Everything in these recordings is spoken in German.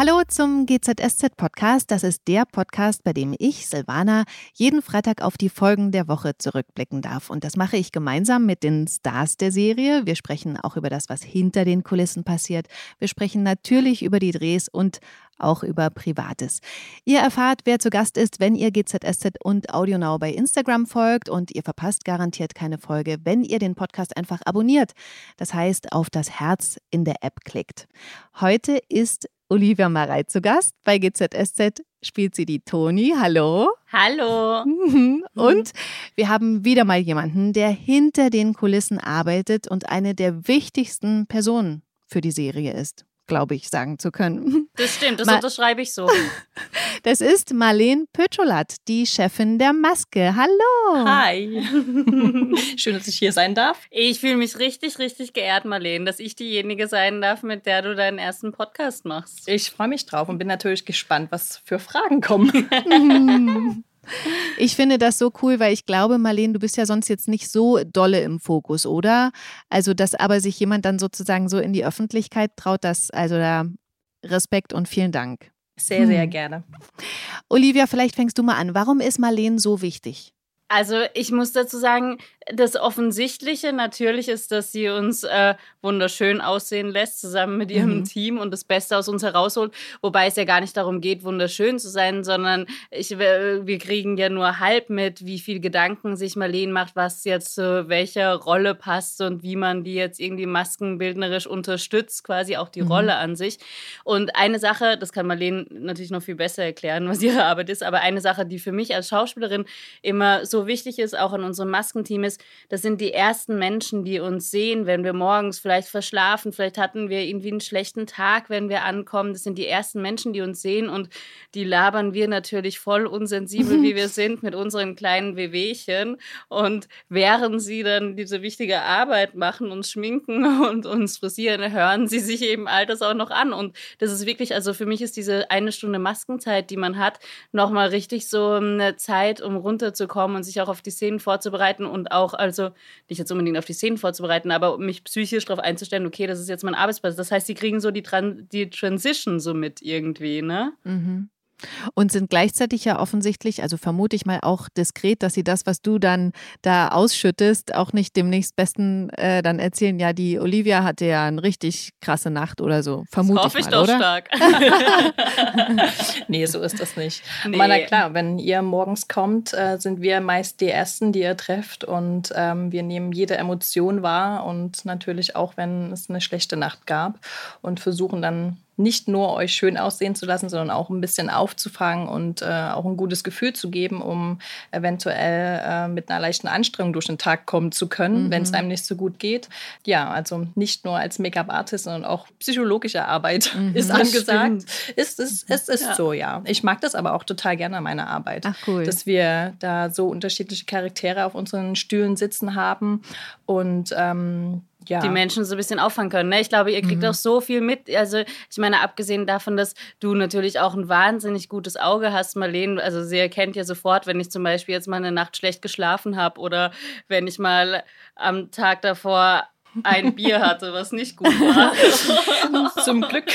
Hallo zum GZSZ Podcast. Das ist der Podcast, bei dem ich, Silvana, jeden Freitag auf die Folgen der Woche zurückblicken darf. Und das mache ich gemeinsam mit den Stars der Serie. Wir sprechen auch über das, was hinter den Kulissen passiert. Wir sprechen natürlich über die Drehs und auch über Privates. Ihr erfahrt, wer zu Gast ist, wenn ihr GZSZ und AudioNow bei Instagram folgt und ihr verpasst garantiert keine Folge, wenn ihr den Podcast einfach abonniert. Das heißt, auf das Herz in der App klickt. Heute ist Olivia Marei zu Gast. Bei GZSZ spielt sie die Toni. Hallo. Hallo. Und wir haben wieder mal jemanden, der hinter den Kulissen arbeitet und eine der wichtigsten Personen für die Serie ist glaube ich, sagen zu können. Das stimmt, das Ma unterschreibe ich so. Das ist Marlene Pötscholat, die Chefin der Maske. Hallo. Hi. Schön, dass ich hier sein darf. Ich fühle mich richtig, richtig geehrt, Marlene, dass ich diejenige sein darf, mit der du deinen ersten Podcast machst. Ich freue mich drauf und bin natürlich gespannt, was für Fragen kommen. Ich finde das so cool, weil ich glaube, Marlene, du bist ja sonst jetzt nicht so dolle im Fokus, oder? Also, dass aber sich jemand dann sozusagen so in die Öffentlichkeit traut, das, also da Respekt und vielen Dank. Sehr, sehr hm. gerne. Olivia, vielleicht fängst du mal an. Warum ist Marlene so wichtig? Also ich muss dazu sagen, das Offensichtliche natürlich ist, dass sie uns äh, wunderschön aussehen lässt, zusammen mit ihrem mhm. Team und das Beste aus uns herausholt. Wobei es ja gar nicht darum geht, wunderschön zu sein, sondern ich, wir kriegen ja nur halb mit, wie viel Gedanken sich Marlene macht, was jetzt zu welcher Rolle passt und wie man die jetzt irgendwie maskenbildnerisch unterstützt, quasi auch die mhm. Rolle an sich. Und eine Sache, das kann Marlene natürlich noch viel besser erklären, was ihre Arbeit ist, aber eine Sache, die für mich als Schauspielerin immer so wichtig ist, auch in unserem Maskenteam, ist, das sind die ersten Menschen, die uns sehen, wenn wir morgens vielleicht verschlafen, vielleicht hatten wir irgendwie einen schlechten Tag, wenn wir ankommen. Das sind die ersten Menschen, die uns sehen und die labern wir natürlich voll unsensibel, wie wir sind, mit unseren kleinen Wehwehchen. Und während sie dann diese wichtige Arbeit machen, uns schminken und uns frisieren, hören sie sich eben all das auch noch an. Und das ist wirklich, also für mich ist diese eine Stunde Maskenzeit, die man hat, nochmal richtig so eine Zeit, um runterzukommen und sich auch auf die Szenen vorzubereiten und auch, also nicht jetzt unbedingt auf die Szenen vorzubereiten, aber mich psychisch darauf einzustellen, okay, das ist jetzt mein Arbeitsplatz. Das heißt, sie kriegen so die, Tran die Transition so mit irgendwie, ne? Mhm. Und sind gleichzeitig ja offensichtlich, also vermute ich mal auch diskret, dass sie das, was du dann da ausschüttest, auch nicht dem nächstbesten äh, dann erzählen, ja, die Olivia hatte ja eine richtig krasse Nacht oder so. Vermute das hoffe ich, mal, doch oder? stark. nee, so ist das nicht. Nee. Aber na klar, wenn ihr morgens kommt, äh, sind wir meist die Ersten, die ihr trefft und ähm, wir nehmen jede Emotion wahr und natürlich auch, wenn es eine schlechte Nacht gab und versuchen dann nicht nur euch schön aussehen zu lassen, sondern auch ein bisschen aufzufangen und äh, auch ein gutes Gefühl zu geben, um eventuell äh, mit einer leichten Anstrengung durch den Tag kommen zu können, mhm. wenn es einem nicht so gut geht. Ja, also nicht nur als Make-up-Artist, sondern auch psychologische Arbeit mhm, ist angesagt. Ist, ist, es ist ja. so, ja. Ich mag das aber auch total gerne an meiner Arbeit. Ach, cool. Dass wir da so unterschiedliche Charaktere auf unseren Stühlen sitzen haben und ähm, ja. die Menschen so ein bisschen auffangen können. Ne? Ich glaube, ihr kriegt mhm. auch so viel mit. Also ich meine, abgesehen davon, dass du natürlich auch ein wahnsinnig gutes Auge hast, Marlene. Also sie erkennt ja sofort, wenn ich zum Beispiel jetzt mal eine Nacht schlecht geschlafen habe oder wenn ich mal am Tag davor ein Bier hatte, was nicht gut war. zum, Glück,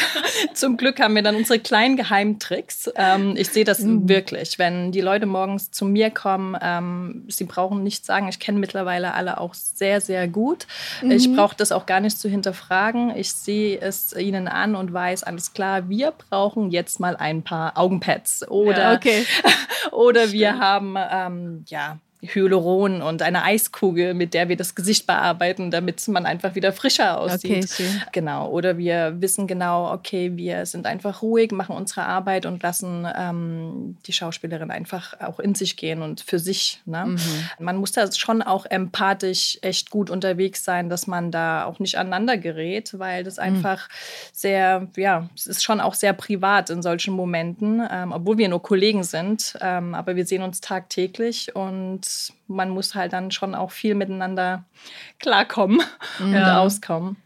zum Glück haben wir dann unsere kleinen Geheimtricks. Ähm, ich sehe das mhm. wirklich. Wenn die Leute morgens zu mir kommen, ähm, sie brauchen nicht sagen, ich kenne mittlerweile alle auch sehr, sehr gut. Mhm. Ich brauche das auch gar nicht zu hinterfragen. Ich sehe es ihnen an und weiß, alles klar, wir brauchen jetzt mal ein paar Augenpads. Oder, ja, okay. oder wir haben ähm, ja, Hyaluron und eine Eiskugel, mit der wir das Gesicht bearbeiten, damit man einfach wieder frischer aussieht. Okay, genau. Oder wir wissen genau, okay, wir sind einfach ruhig, machen unsere Arbeit und lassen ähm, die Schauspielerin einfach auch in sich gehen und für sich. Ne? Mhm. Man muss da schon auch empathisch echt gut unterwegs sein, dass man da auch nicht aneinander gerät, weil das mhm. einfach sehr, ja, es ist schon auch sehr privat in solchen Momenten, ähm, obwohl wir nur Kollegen sind, ähm, aber wir sehen uns tagtäglich und man muss halt dann schon auch viel miteinander klarkommen ja. und auskommen.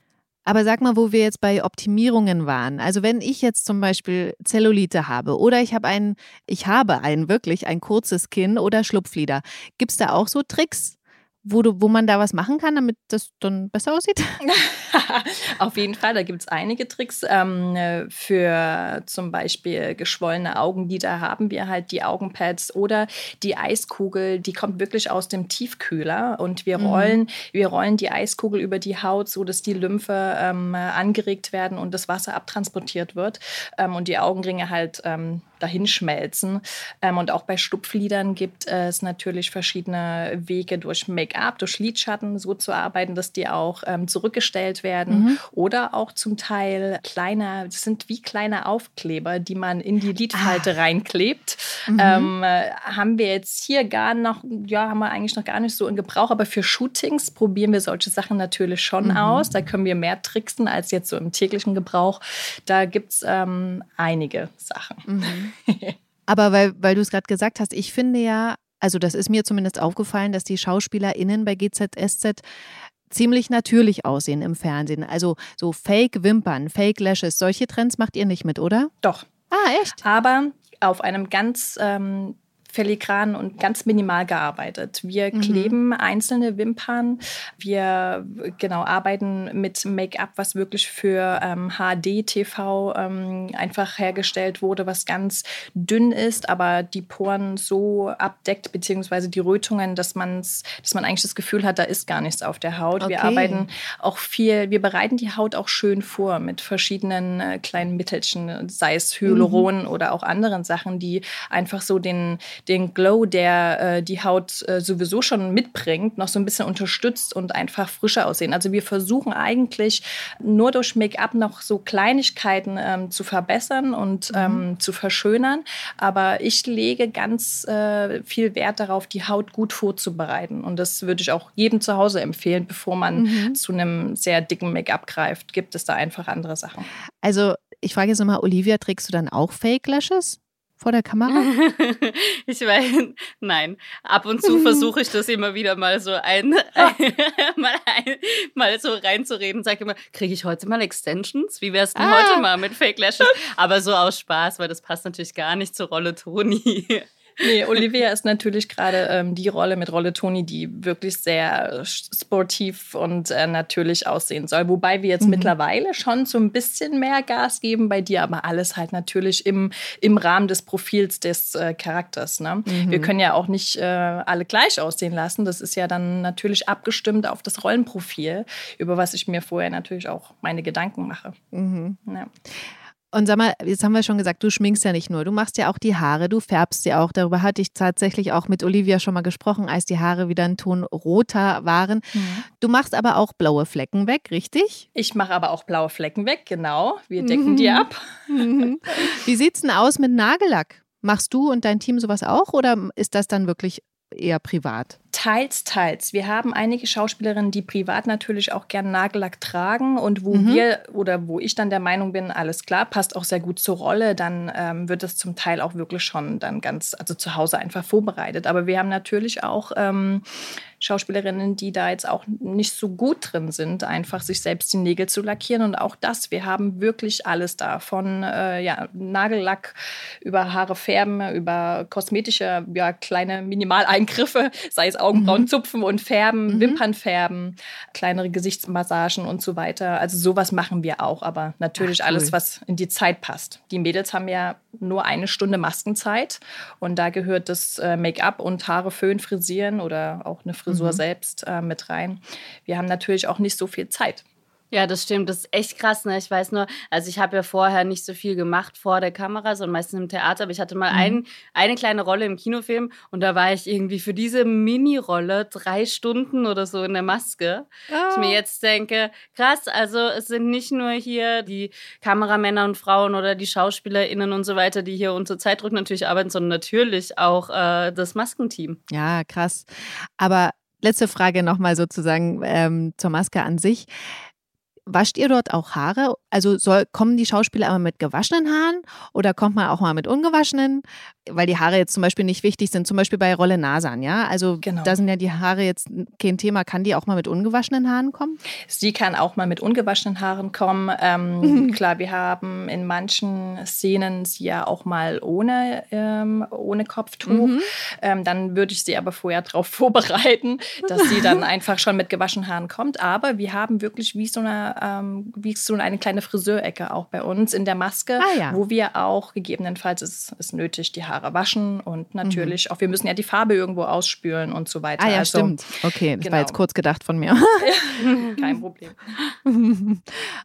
Aber sag mal, wo wir jetzt bei Optimierungen waren. Also wenn ich jetzt zum Beispiel Zellulite habe oder ich habe ein, ich habe ein wirklich ein kurzes Kinn oder Schlupflider, gibt es da auch so Tricks, wo, du, wo man da was machen kann, damit das dann besser aussieht? Auf jeden Fall, da gibt es einige Tricks. Ähm, für zum Beispiel geschwollene Augenlider haben wir halt die Augenpads oder die Eiskugel, die kommt wirklich aus dem Tiefkühler und wir mhm. rollen, mhm. wir rollen die Eiskugel über die Haut, so dass die Lymphe ähm, angeregt werden und das Wasser abtransportiert wird ähm, und die Augenringe halt ähm, dahinschmelzen. Ähm, und auch bei Schlupflidern gibt es natürlich verschiedene Wege durch Make-up, durch Lidschatten so zu arbeiten, dass die auch ähm, zurückgestellt werden. Mhm. Oder auch zum Teil kleine, das sind wie kleine Aufkleber, die man in die Lidfalte ah. reinklebt. Mhm. Ähm, äh, haben wir jetzt hier gar noch, ja, haben wir eigentlich noch gar nicht so in Gebrauch, aber für Shootings probieren wir solche Sachen natürlich schon mhm. aus. Da können wir mehr tricksen als jetzt so im täglichen Gebrauch. Da gibt es ähm, einige Sachen. Aber weil, weil du es gerade gesagt hast, ich finde ja, also das ist mir zumindest aufgefallen, dass die SchauspielerInnen bei GZSZ ziemlich natürlich aussehen im Fernsehen. Also so Fake-Wimpern, Fake-Lashes, solche Trends macht ihr nicht mit, oder? Doch. Ah, echt? Aber auf einem ganz ähm, filigran und ganz minimal gearbeitet. Wir mhm. kleben einzelne Wimpern. Wir genau arbeiten mit Make-up, was wirklich für ähm, HD-TV ähm, einfach hergestellt wurde, was ganz dünn ist, aber die Poren so abdeckt, beziehungsweise die Rötungen, dass, man's, dass man eigentlich das Gefühl hat, da ist gar nichts auf der Haut. Okay. Wir arbeiten auch viel, wir bereiten die Haut auch schön vor mit verschiedenen äh, kleinen Mittelchen, sei es Hyaluron mhm. oder auch anderen Sachen, die einfach so den, den Glow, der äh, die Haut äh, sowieso schon mitbringt, noch so ein bisschen unterstützt und einfach frischer aussehen. Also wir versuchen eigentlich nur durch Make-up noch so Kleinigkeiten ähm, zu verbessern und mhm. ähm, zu verschönern. Aber ich lege ganz äh, viel Wert darauf, die Haut gut vorzubereiten. Und das würde ich auch jedem zu Hause empfehlen, bevor man mhm. zu einem sehr dicken Make-up greift. Gibt es da einfach andere Sachen. Also ich frage jetzt nochmal, Olivia, trägst du dann auch Fake Lashes? Vor der Kamera? ich weiß, nein. Ab und zu versuche ich das immer wieder mal so ein, mal, ein mal so reinzureden. Sag immer, kriege ich heute mal Extensions? Wie wär's denn ah. heute mal mit Fake Lashes? Aber so aus Spaß, weil das passt natürlich gar nicht zur Rolle Toni. Nee, Olivia ist natürlich gerade ähm, die Rolle mit Rolle Toni, die wirklich sehr sportiv und äh, natürlich aussehen soll. Wobei wir jetzt mhm. mittlerweile schon so ein bisschen mehr Gas geben bei dir, aber alles halt natürlich im, im Rahmen des Profils des äh, Charakters. Ne? Mhm. Wir können ja auch nicht äh, alle gleich aussehen lassen. Das ist ja dann natürlich abgestimmt auf das Rollenprofil, über was ich mir vorher natürlich auch meine Gedanken mache. Mhm. Ja. Und sag mal, jetzt haben wir schon gesagt, du schminkst ja nicht nur, du machst ja auch die Haare, du färbst sie auch. Darüber hatte ich tatsächlich auch mit Olivia schon mal gesprochen, als die Haare wieder einen Ton roter waren. Mhm. Du machst aber auch blaue Flecken weg, richtig? Ich mache aber auch blaue Flecken weg, genau. Wir decken mhm. die ab. Mhm. Wie sieht's denn aus mit Nagellack? Machst du und dein Team sowas auch oder ist das dann wirklich eher privat? Teils, teils. Wir haben einige Schauspielerinnen, die privat natürlich auch gern Nagellack tragen und wo mhm. wir oder wo ich dann der Meinung bin, alles klar, passt auch sehr gut zur Rolle, dann ähm, wird es zum Teil auch wirklich schon dann ganz, also zu Hause einfach vorbereitet. Aber wir haben natürlich auch ähm, Schauspielerinnen, die da jetzt auch nicht so gut drin sind, einfach sich selbst die Nägel zu lackieren. Und auch das, wir haben wirklich alles da. Von äh, ja, Nagellack über Haare färben, über kosmetische, ja, kleine Minimaleingriffe, sei es Augenbrauen mhm. zupfen und färben, mhm. Wimpern färben, kleinere Gesichtsmassagen und so weiter. Also sowas machen wir auch, aber natürlich Ach, cool. alles, was in die Zeit passt. Die Mädels haben ja nur eine Stunde Maskenzeit und da gehört das äh, Make-up und Haare föhn, frisieren oder auch eine Frisur mhm. selbst äh, mit rein. Wir haben natürlich auch nicht so viel Zeit. Ja, das stimmt. Das ist echt krass. Ne? Ich weiß nur, also ich habe ja vorher nicht so viel gemacht vor der Kamera, sondern meistens im Theater. Aber ich hatte mal mhm. ein, eine kleine Rolle im Kinofilm und da war ich irgendwie für diese Mini-Rolle drei Stunden oder so in der Maske. Oh. Ich mir ah. jetzt denke, krass, also es sind nicht nur hier die Kameramänner und Frauen oder die SchauspielerInnen und so weiter, die hier unter Zeitdruck natürlich arbeiten, sondern natürlich auch äh, das Maskenteam. Ja, krass. Aber letzte Frage nochmal sozusagen ähm, zur Maske an sich. Wascht ihr dort auch Haare also soll, kommen die Schauspieler immer mit gewaschenen Haaren oder kommt man auch mal mit ungewaschenen? Weil die Haare jetzt zum Beispiel nicht wichtig sind, zum Beispiel bei Rolle Nasan, ja? Also genau. da sind ja die Haare jetzt kein Thema. Kann die auch mal mit ungewaschenen Haaren kommen? Sie kann auch mal mit ungewaschenen Haaren kommen. Ähm, klar, wir haben in manchen Szenen sie ja auch mal ohne, ähm, ohne Kopftuch. Mhm. Ähm, dann würde ich sie aber vorher darauf vorbereiten, dass sie dann einfach schon mit gewaschenen Haaren kommt. Aber wir haben wirklich wie so eine, ähm, wie so eine kleine Friseurecke auch bei uns in der Maske, ah, ja. wo wir auch gegebenenfalls ist es nötig, die Haare waschen und natürlich mhm. auch, wir müssen ja die Farbe irgendwo ausspülen und so weiter. Ah ja, also, stimmt. Okay, das genau. war jetzt kurz gedacht von mir. Kein Problem.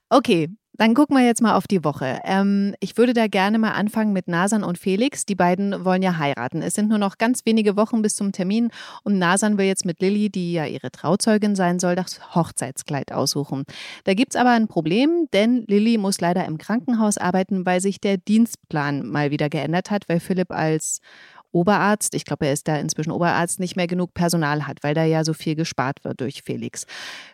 okay, dann gucken wir jetzt mal auf die Woche. Ähm, ich würde da gerne mal anfangen mit Nasan und Felix. Die beiden wollen ja heiraten. Es sind nur noch ganz wenige Wochen bis zum Termin und Nasan will jetzt mit Lilly, die ja ihre Trauzeugin sein soll, das Hochzeitskleid aussuchen. Da gibt es aber ein Problem, denn Lilly muss leider im Krankenhaus arbeiten, weil sich der Dienstplan mal wieder geändert hat, weil Philipp als Oberarzt, ich glaube, er ist da inzwischen Oberarzt, nicht mehr genug Personal hat, weil da ja so viel gespart wird durch Felix.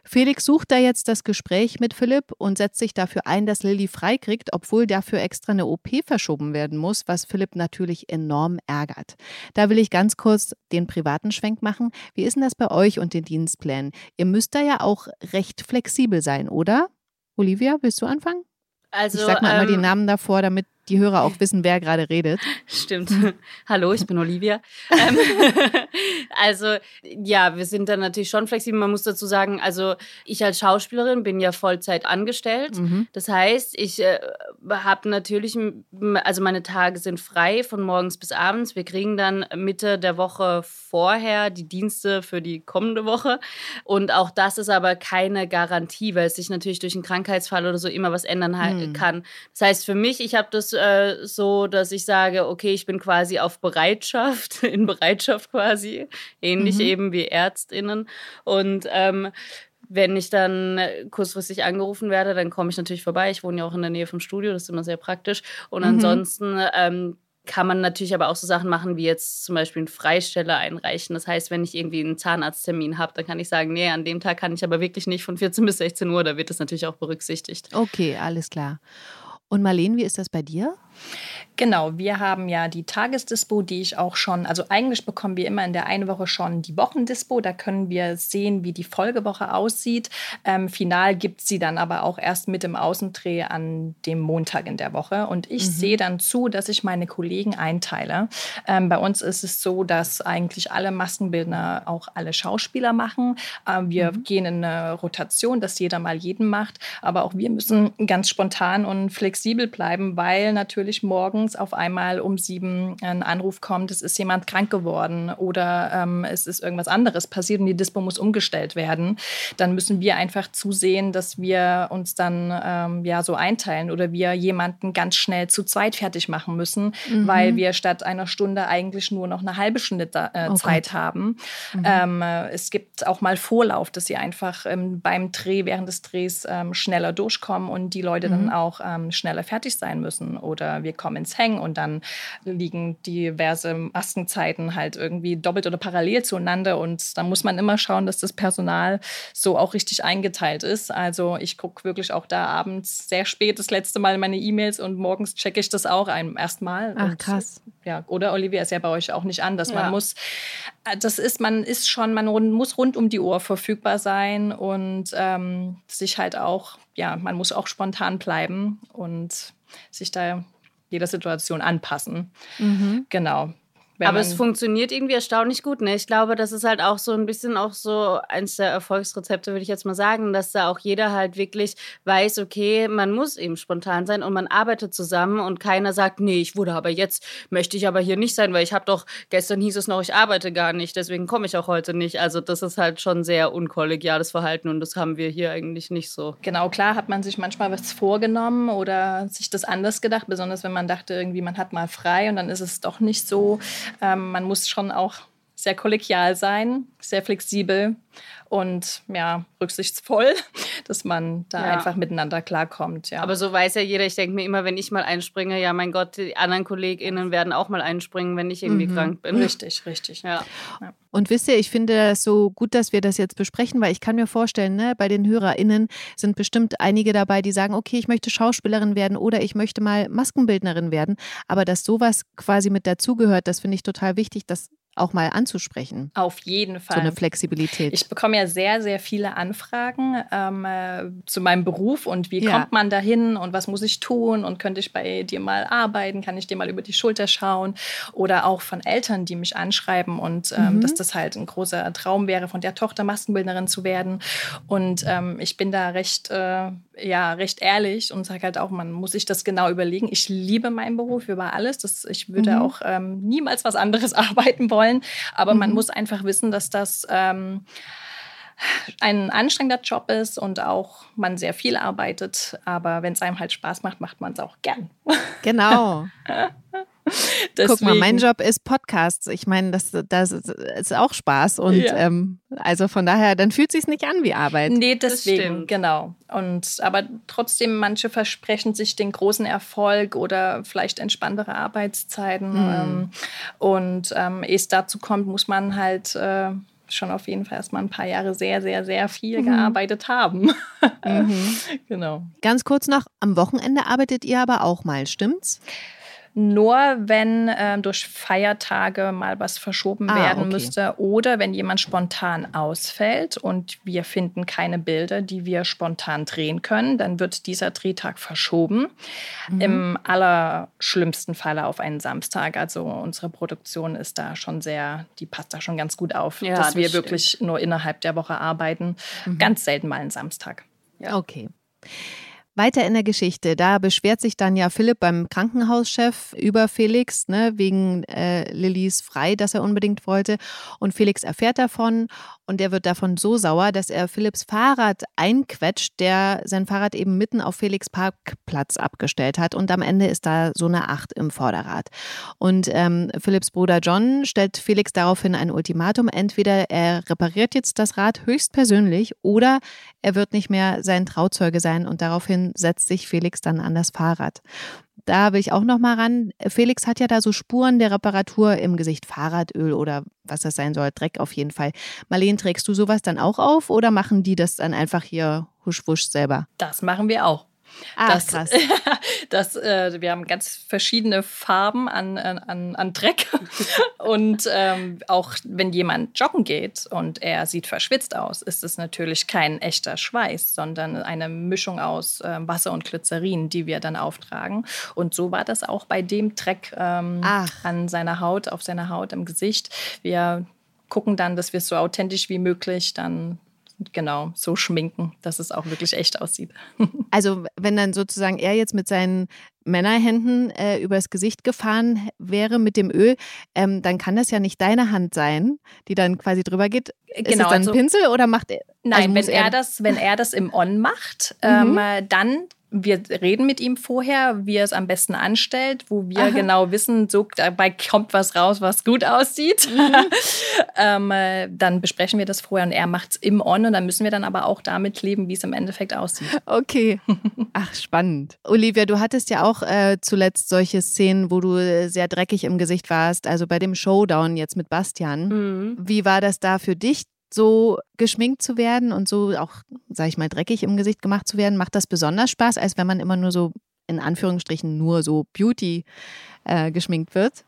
Felix sucht da jetzt das Gespräch mit Philipp und setzt sich dafür ein, dass Lilly freikriegt, obwohl dafür extra eine OP verschoben werden muss, was Philipp natürlich enorm ärgert. Da will ich ganz kurz den privaten Schwenk machen. Wie ist denn das bei euch und den Dienstplänen? Ihr müsst da ja auch recht flexibel sein, oder? Olivia, willst du anfangen? Also, ich sag mal ähm, immer die Namen davor, damit die Hörer auch wissen, wer gerade redet. Stimmt. Hallo, ich bin Olivia. Ähm, also ja, wir sind dann natürlich schon flexibel. Man muss dazu sagen, also ich als Schauspielerin bin ja Vollzeit angestellt. Mhm. Das heißt, ich äh, habe natürlich, also meine Tage sind frei von morgens bis abends. Wir kriegen dann Mitte der Woche vorher die Dienste für die kommende Woche. Und auch das ist aber keine Garantie, weil es sich natürlich durch einen Krankheitsfall oder so immer was ändern mhm. kann. Das heißt, für mich, ich habe das äh, so, dass ich sage, okay, ich bin quasi auf Bereitschaft, in Bereitschaft quasi, ähnlich mhm. eben wie Ärztinnen. Und ähm, wenn ich dann kurzfristig angerufen werde, dann komme ich natürlich vorbei. Ich wohne ja auch in der Nähe vom Studio, das ist immer sehr praktisch. Und mhm. ansonsten ähm, kann man natürlich aber auch so Sachen machen, wie jetzt zum Beispiel einen Freisteller einreichen. Das heißt, wenn ich irgendwie einen Zahnarzttermin habe, dann kann ich sagen, nee, an dem Tag kann ich aber wirklich nicht von 14 bis 16 Uhr. Da wird das natürlich auch berücksichtigt. Okay, alles klar. Und Marlene, wie ist das bei dir? Genau, wir haben ja die Tagesdispo, die ich auch schon, also eigentlich bekommen wir immer in der einen Woche schon die Wochendispo. Da können wir sehen, wie die Folgewoche aussieht. Ähm, final gibt sie dann aber auch erst mit dem Außendreh an dem Montag in der Woche. Und ich mhm. sehe dann zu, dass ich meine Kollegen einteile. Ähm, bei uns ist es so, dass eigentlich alle Maskenbildner auch alle Schauspieler machen. Ähm, wir mhm. gehen in eine Rotation, dass jeder mal jeden macht. Aber auch wir müssen ganz spontan und flexibel bleiben, weil natürlich morgens morgens auf einmal um sieben ein Anruf kommt, es ist jemand krank geworden oder ähm, es ist irgendwas anderes passiert und die Dispo muss umgestellt werden, dann müssen wir einfach zusehen, dass wir uns dann ähm, ja so einteilen oder wir jemanden ganz schnell zu zweit fertig machen müssen, mhm. weil wir statt einer Stunde eigentlich nur noch eine halbe Stunde da, äh, oh Zeit Gott. haben. Mhm. Ähm, es gibt auch mal Vorlauf, dass sie einfach ähm, beim Dreh, während des Drehs ähm, schneller durchkommen und die Leute mhm. dann auch ähm, schneller fertig sein müssen. Oder wir kommen ins Hängen und dann liegen diverse Maskenzeiten halt irgendwie doppelt oder parallel zueinander und da muss man immer schauen, dass das Personal so auch richtig eingeteilt ist. Also ich gucke wirklich auch da abends sehr spät das letzte Mal meine E-Mails und morgens checke ich das auch ein erstmal. Ach krass. Ja, oder Olivia ist ja bei euch auch nicht anders. Ja. Man muss, äh, das ist, man ist schon, man muss rund um die Uhr verfügbar sein und ähm, sich halt auch, ja, man muss auch spontan bleiben und sich da jeder Situation anpassen. Mhm. Genau. Aber es funktioniert irgendwie erstaunlich gut. Ne? Ich glaube, das ist halt auch so ein bisschen auch so eins der Erfolgsrezepte, würde ich jetzt mal sagen, dass da auch jeder halt wirklich weiß, okay, man muss eben spontan sein und man arbeitet zusammen und keiner sagt, nee, ich wurde aber jetzt, möchte ich aber hier nicht sein, weil ich habe doch, gestern hieß es noch, ich arbeite gar nicht, deswegen komme ich auch heute nicht. Also das ist halt schon sehr unkollegiales Verhalten und das haben wir hier eigentlich nicht so. Genau, klar hat man sich manchmal was vorgenommen oder sich das anders gedacht, besonders wenn man dachte, irgendwie man hat mal frei und dann ist es doch nicht so. Ähm, man muss schon auch sehr kollegial sein. sehr flexibel und ja, rücksichtsvoll, dass man da ja. einfach miteinander klarkommt. Ja. Aber so weiß ja jeder, ich denke mir immer, wenn ich mal einspringe, ja, mein Gott, die anderen KollegInnen werden auch mal einspringen, wenn ich irgendwie mhm. krank bin. Richtig, richtig. Ja. ja. Und wisst ihr, ich finde das so gut, dass wir das jetzt besprechen, weil ich kann mir vorstellen, ne, bei den HörerInnen sind bestimmt einige dabei, die sagen, okay, ich möchte Schauspielerin werden oder ich möchte mal Maskenbildnerin werden. Aber dass sowas quasi mit dazugehört, das finde ich total wichtig, dass auch mal anzusprechen. Auf jeden Fall. So eine Flexibilität. Ich bekomme ja sehr, sehr viele Anfragen ähm, äh, zu meinem Beruf und wie ja. kommt man dahin und was muss ich tun und könnte ich bei dir mal arbeiten, kann ich dir mal über die Schulter schauen oder auch von Eltern, die mich anschreiben und ähm, mhm. dass das halt ein großer Traum wäre, von der Tochter Maskenbildnerin zu werden. Und ähm, ich bin da recht, äh, ja, recht ehrlich und sage halt auch, man muss sich das genau überlegen. Ich liebe meinen Beruf über alles. Das, ich würde mhm. auch ähm, niemals was anderes arbeiten wollen. Aber mhm. man muss einfach wissen, dass das ähm, ein anstrengender Job ist und auch man sehr viel arbeitet. Aber wenn es einem halt Spaß macht, macht man es auch gern. Genau. Guck mal, mein Job ist Podcasts. Ich meine, das, das ist auch Spaß. Und ja. ähm, also von daher, dann fühlt es sich nicht an wie Arbeit. Nee, deswegen, genau. Und aber trotzdem, manche versprechen sich den großen Erfolg oder vielleicht entspanntere Arbeitszeiten. Mhm. Ähm, und ähm, ehe es dazu kommt, muss man halt. Äh, schon auf jeden Fall erstmal ein paar Jahre sehr, sehr, sehr viel mhm. gearbeitet haben. Mhm. genau. Ganz kurz noch, am Wochenende arbeitet ihr aber auch mal, stimmt's? Nur wenn äh, durch Feiertage mal was verschoben ah, werden okay. müsste oder wenn jemand spontan ausfällt und wir finden keine Bilder, die wir spontan drehen können, dann wird dieser Drehtag verschoben. Mhm. Im allerschlimmsten Falle auf einen Samstag. Also unsere Produktion ist da schon sehr, die passt da schon ganz gut auf, ja, dass das wir stimmt. wirklich nur innerhalb der Woche arbeiten. Mhm. Ganz selten mal einen Samstag. Ja. Okay. Weiter in der Geschichte, da beschwert sich dann ja Philipp beim Krankenhauschef über Felix, ne, wegen äh, Lillys Frei, das er unbedingt wollte. Und Felix erfährt davon und der wird davon so sauer, dass er Philipps Fahrrad einquetscht, der sein Fahrrad eben mitten auf Felix Parkplatz abgestellt hat. Und am Ende ist da so eine Acht im Vorderrad. Und ähm, Philipps Bruder John stellt Felix daraufhin ein Ultimatum. Entweder er repariert jetzt das Rad höchstpersönlich oder er wird nicht mehr sein Trauzeuge sein und daraufhin setzt sich Felix dann an das Fahrrad. Da will ich auch noch mal ran. Felix hat ja da so Spuren der Reparatur im Gesicht, Fahrradöl oder was das sein soll, Dreck auf jeden Fall. Marlene, trägst du sowas dann auch auf oder machen die das dann einfach hier husch-wusch selber? Das machen wir auch. Ah, das, krass. das, äh, wir haben ganz verschiedene Farben an, an, an Dreck. und ähm, auch wenn jemand joggen geht und er sieht verschwitzt aus, ist es natürlich kein echter Schweiß, sondern eine Mischung aus äh, Wasser und Glycerin, die wir dann auftragen. Und so war das auch bei dem Dreck ähm, an seiner Haut, auf seiner Haut im Gesicht. Wir gucken dann, dass wir es so authentisch wie möglich dann genau so schminken, dass es auch wirklich echt aussieht. Also wenn dann sozusagen er jetzt mit seinen Männerhänden äh, übers Gesicht gefahren wäre mit dem Öl, ähm, dann kann das ja nicht deine Hand sein, die dann quasi drüber geht. Ist genau, es dann also, ein Pinsel oder macht er? Nein, also wenn er, er, das, wenn er das im On macht, mhm. ähm, dann wir reden mit ihm vorher, wie er es am besten anstellt, wo wir Aha. genau wissen, so dabei kommt was raus, was gut aussieht. Mhm. ähm, äh, dann besprechen wir das vorher und er macht es im On und dann müssen wir dann aber auch damit leben, wie es im Endeffekt aussieht. Okay. Ach, spannend. Olivia, du hattest ja auch äh, zuletzt solche Szenen, wo du sehr dreckig im Gesicht warst, also bei dem Showdown jetzt mit Bastian. Mhm. Wie war das da für dich? So geschminkt zu werden und so auch, sag ich mal, dreckig im Gesicht gemacht zu werden, macht das besonders Spaß, als wenn man immer nur so in Anführungsstrichen nur so Beauty äh, geschminkt wird?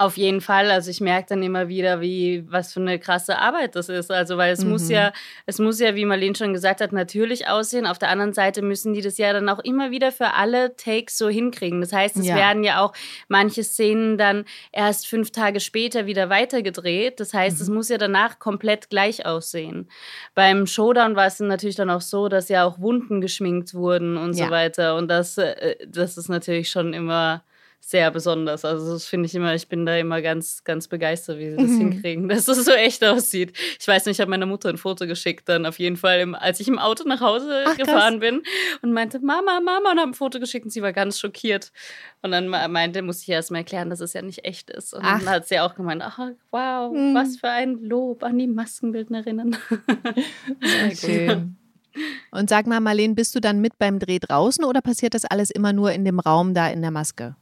Auf jeden Fall. Also ich merke dann immer wieder, wie was für eine krasse Arbeit das ist. Also weil es mhm. muss ja, es muss ja, wie Marlene schon gesagt hat, natürlich aussehen. Auf der anderen Seite müssen die das ja dann auch immer wieder für alle Takes so hinkriegen. Das heißt, es ja. werden ja auch manche Szenen dann erst fünf Tage später wieder weitergedreht. Das heißt, mhm. es muss ja danach komplett gleich aussehen. Beim Showdown war es natürlich dann auch so, dass ja auch Wunden geschminkt wurden und ja. so weiter. Und das, äh, das ist natürlich schon immer sehr besonders. Also das finde ich immer, ich bin da immer ganz, ganz begeistert, wie sie das mhm. hinkriegen, dass es so echt aussieht. Ich weiß nicht, ich habe meiner Mutter ein Foto geschickt, dann auf jeden Fall, im, als ich im Auto nach Hause Ach, gefahren krass. bin und meinte, Mama, Mama, und habe ein Foto geschickt und sie war ganz schockiert. Und dann meinte, muss ich erst mal erklären, dass es ja nicht echt ist. Und Ach. dann hat sie auch gemeint, ach, wow, mhm. was für ein Lob an die Maskenbildnerinnen. Sehr schön. Und sag mal, Marlene, bist du dann mit beim Dreh draußen oder passiert das alles immer nur in dem Raum da in der Maske?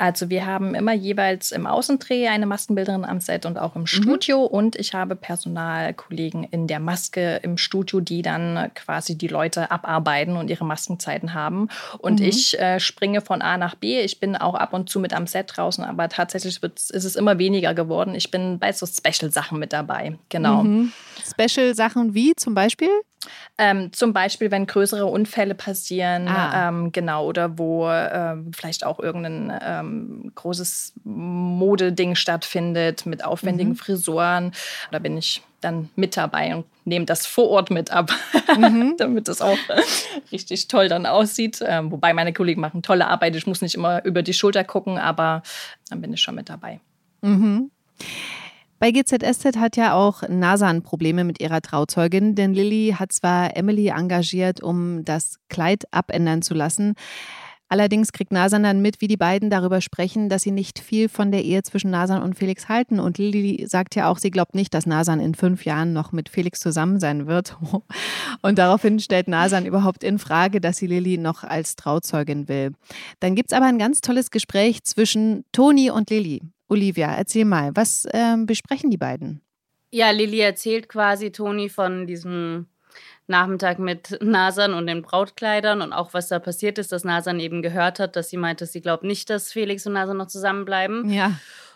Also wir haben immer jeweils im Außendreh eine Maskenbilderin am Set und auch im mhm. Studio mhm. und ich habe Personalkollegen in der Maske im Studio, die dann quasi die Leute abarbeiten und ihre Maskenzeiten haben. Und mhm. ich äh, springe von A nach B. Ich bin auch ab und zu mit am Set draußen, aber tatsächlich ist es immer weniger geworden. Ich bin bei so Special-Sachen mit dabei. Genau. Mhm. Special-Sachen wie zum Beispiel? Ähm, zum Beispiel, wenn größere Unfälle passieren, ah. ähm, genau, oder wo ähm, vielleicht auch irgendein ähm, großes Modeding stattfindet mit aufwendigen mhm. Frisuren. Da bin ich dann mit dabei und nehme das vor Ort mit ab, mhm. damit es auch richtig toll dann aussieht. Ähm, wobei meine Kollegen machen tolle Arbeit. Ich muss nicht immer über die Schulter gucken, aber dann bin ich schon mit dabei. Mhm. Bei GZSZ hat ja auch Nasan Probleme mit ihrer Trauzeugin, denn Lilly hat zwar Emily engagiert, um das Kleid abändern zu lassen. Allerdings kriegt Nasan dann mit, wie die beiden darüber sprechen, dass sie nicht viel von der Ehe zwischen Nasan und Felix halten. Und Lilly sagt ja auch, sie glaubt nicht, dass Nasan in fünf Jahren noch mit Felix zusammen sein wird. Und daraufhin stellt Nasan überhaupt in Frage, dass sie Lilly noch als Trauzeugin will. Dann gibt es aber ein ganz tolles Gespräch zwischen Toni und Lilly. Olivia, erzähl mal, was äh, besprechen die beiden? Ja, Lilly erzählt quasi Toni von diesem Nachmittag mit Nasan und den Brautkleidern und auch was da passiert ist, dass Nasan eben gehört hat, dass sie meinte, sie glaubt nicht, dass Felix und Nasan noch zusammenbleiben. Ja.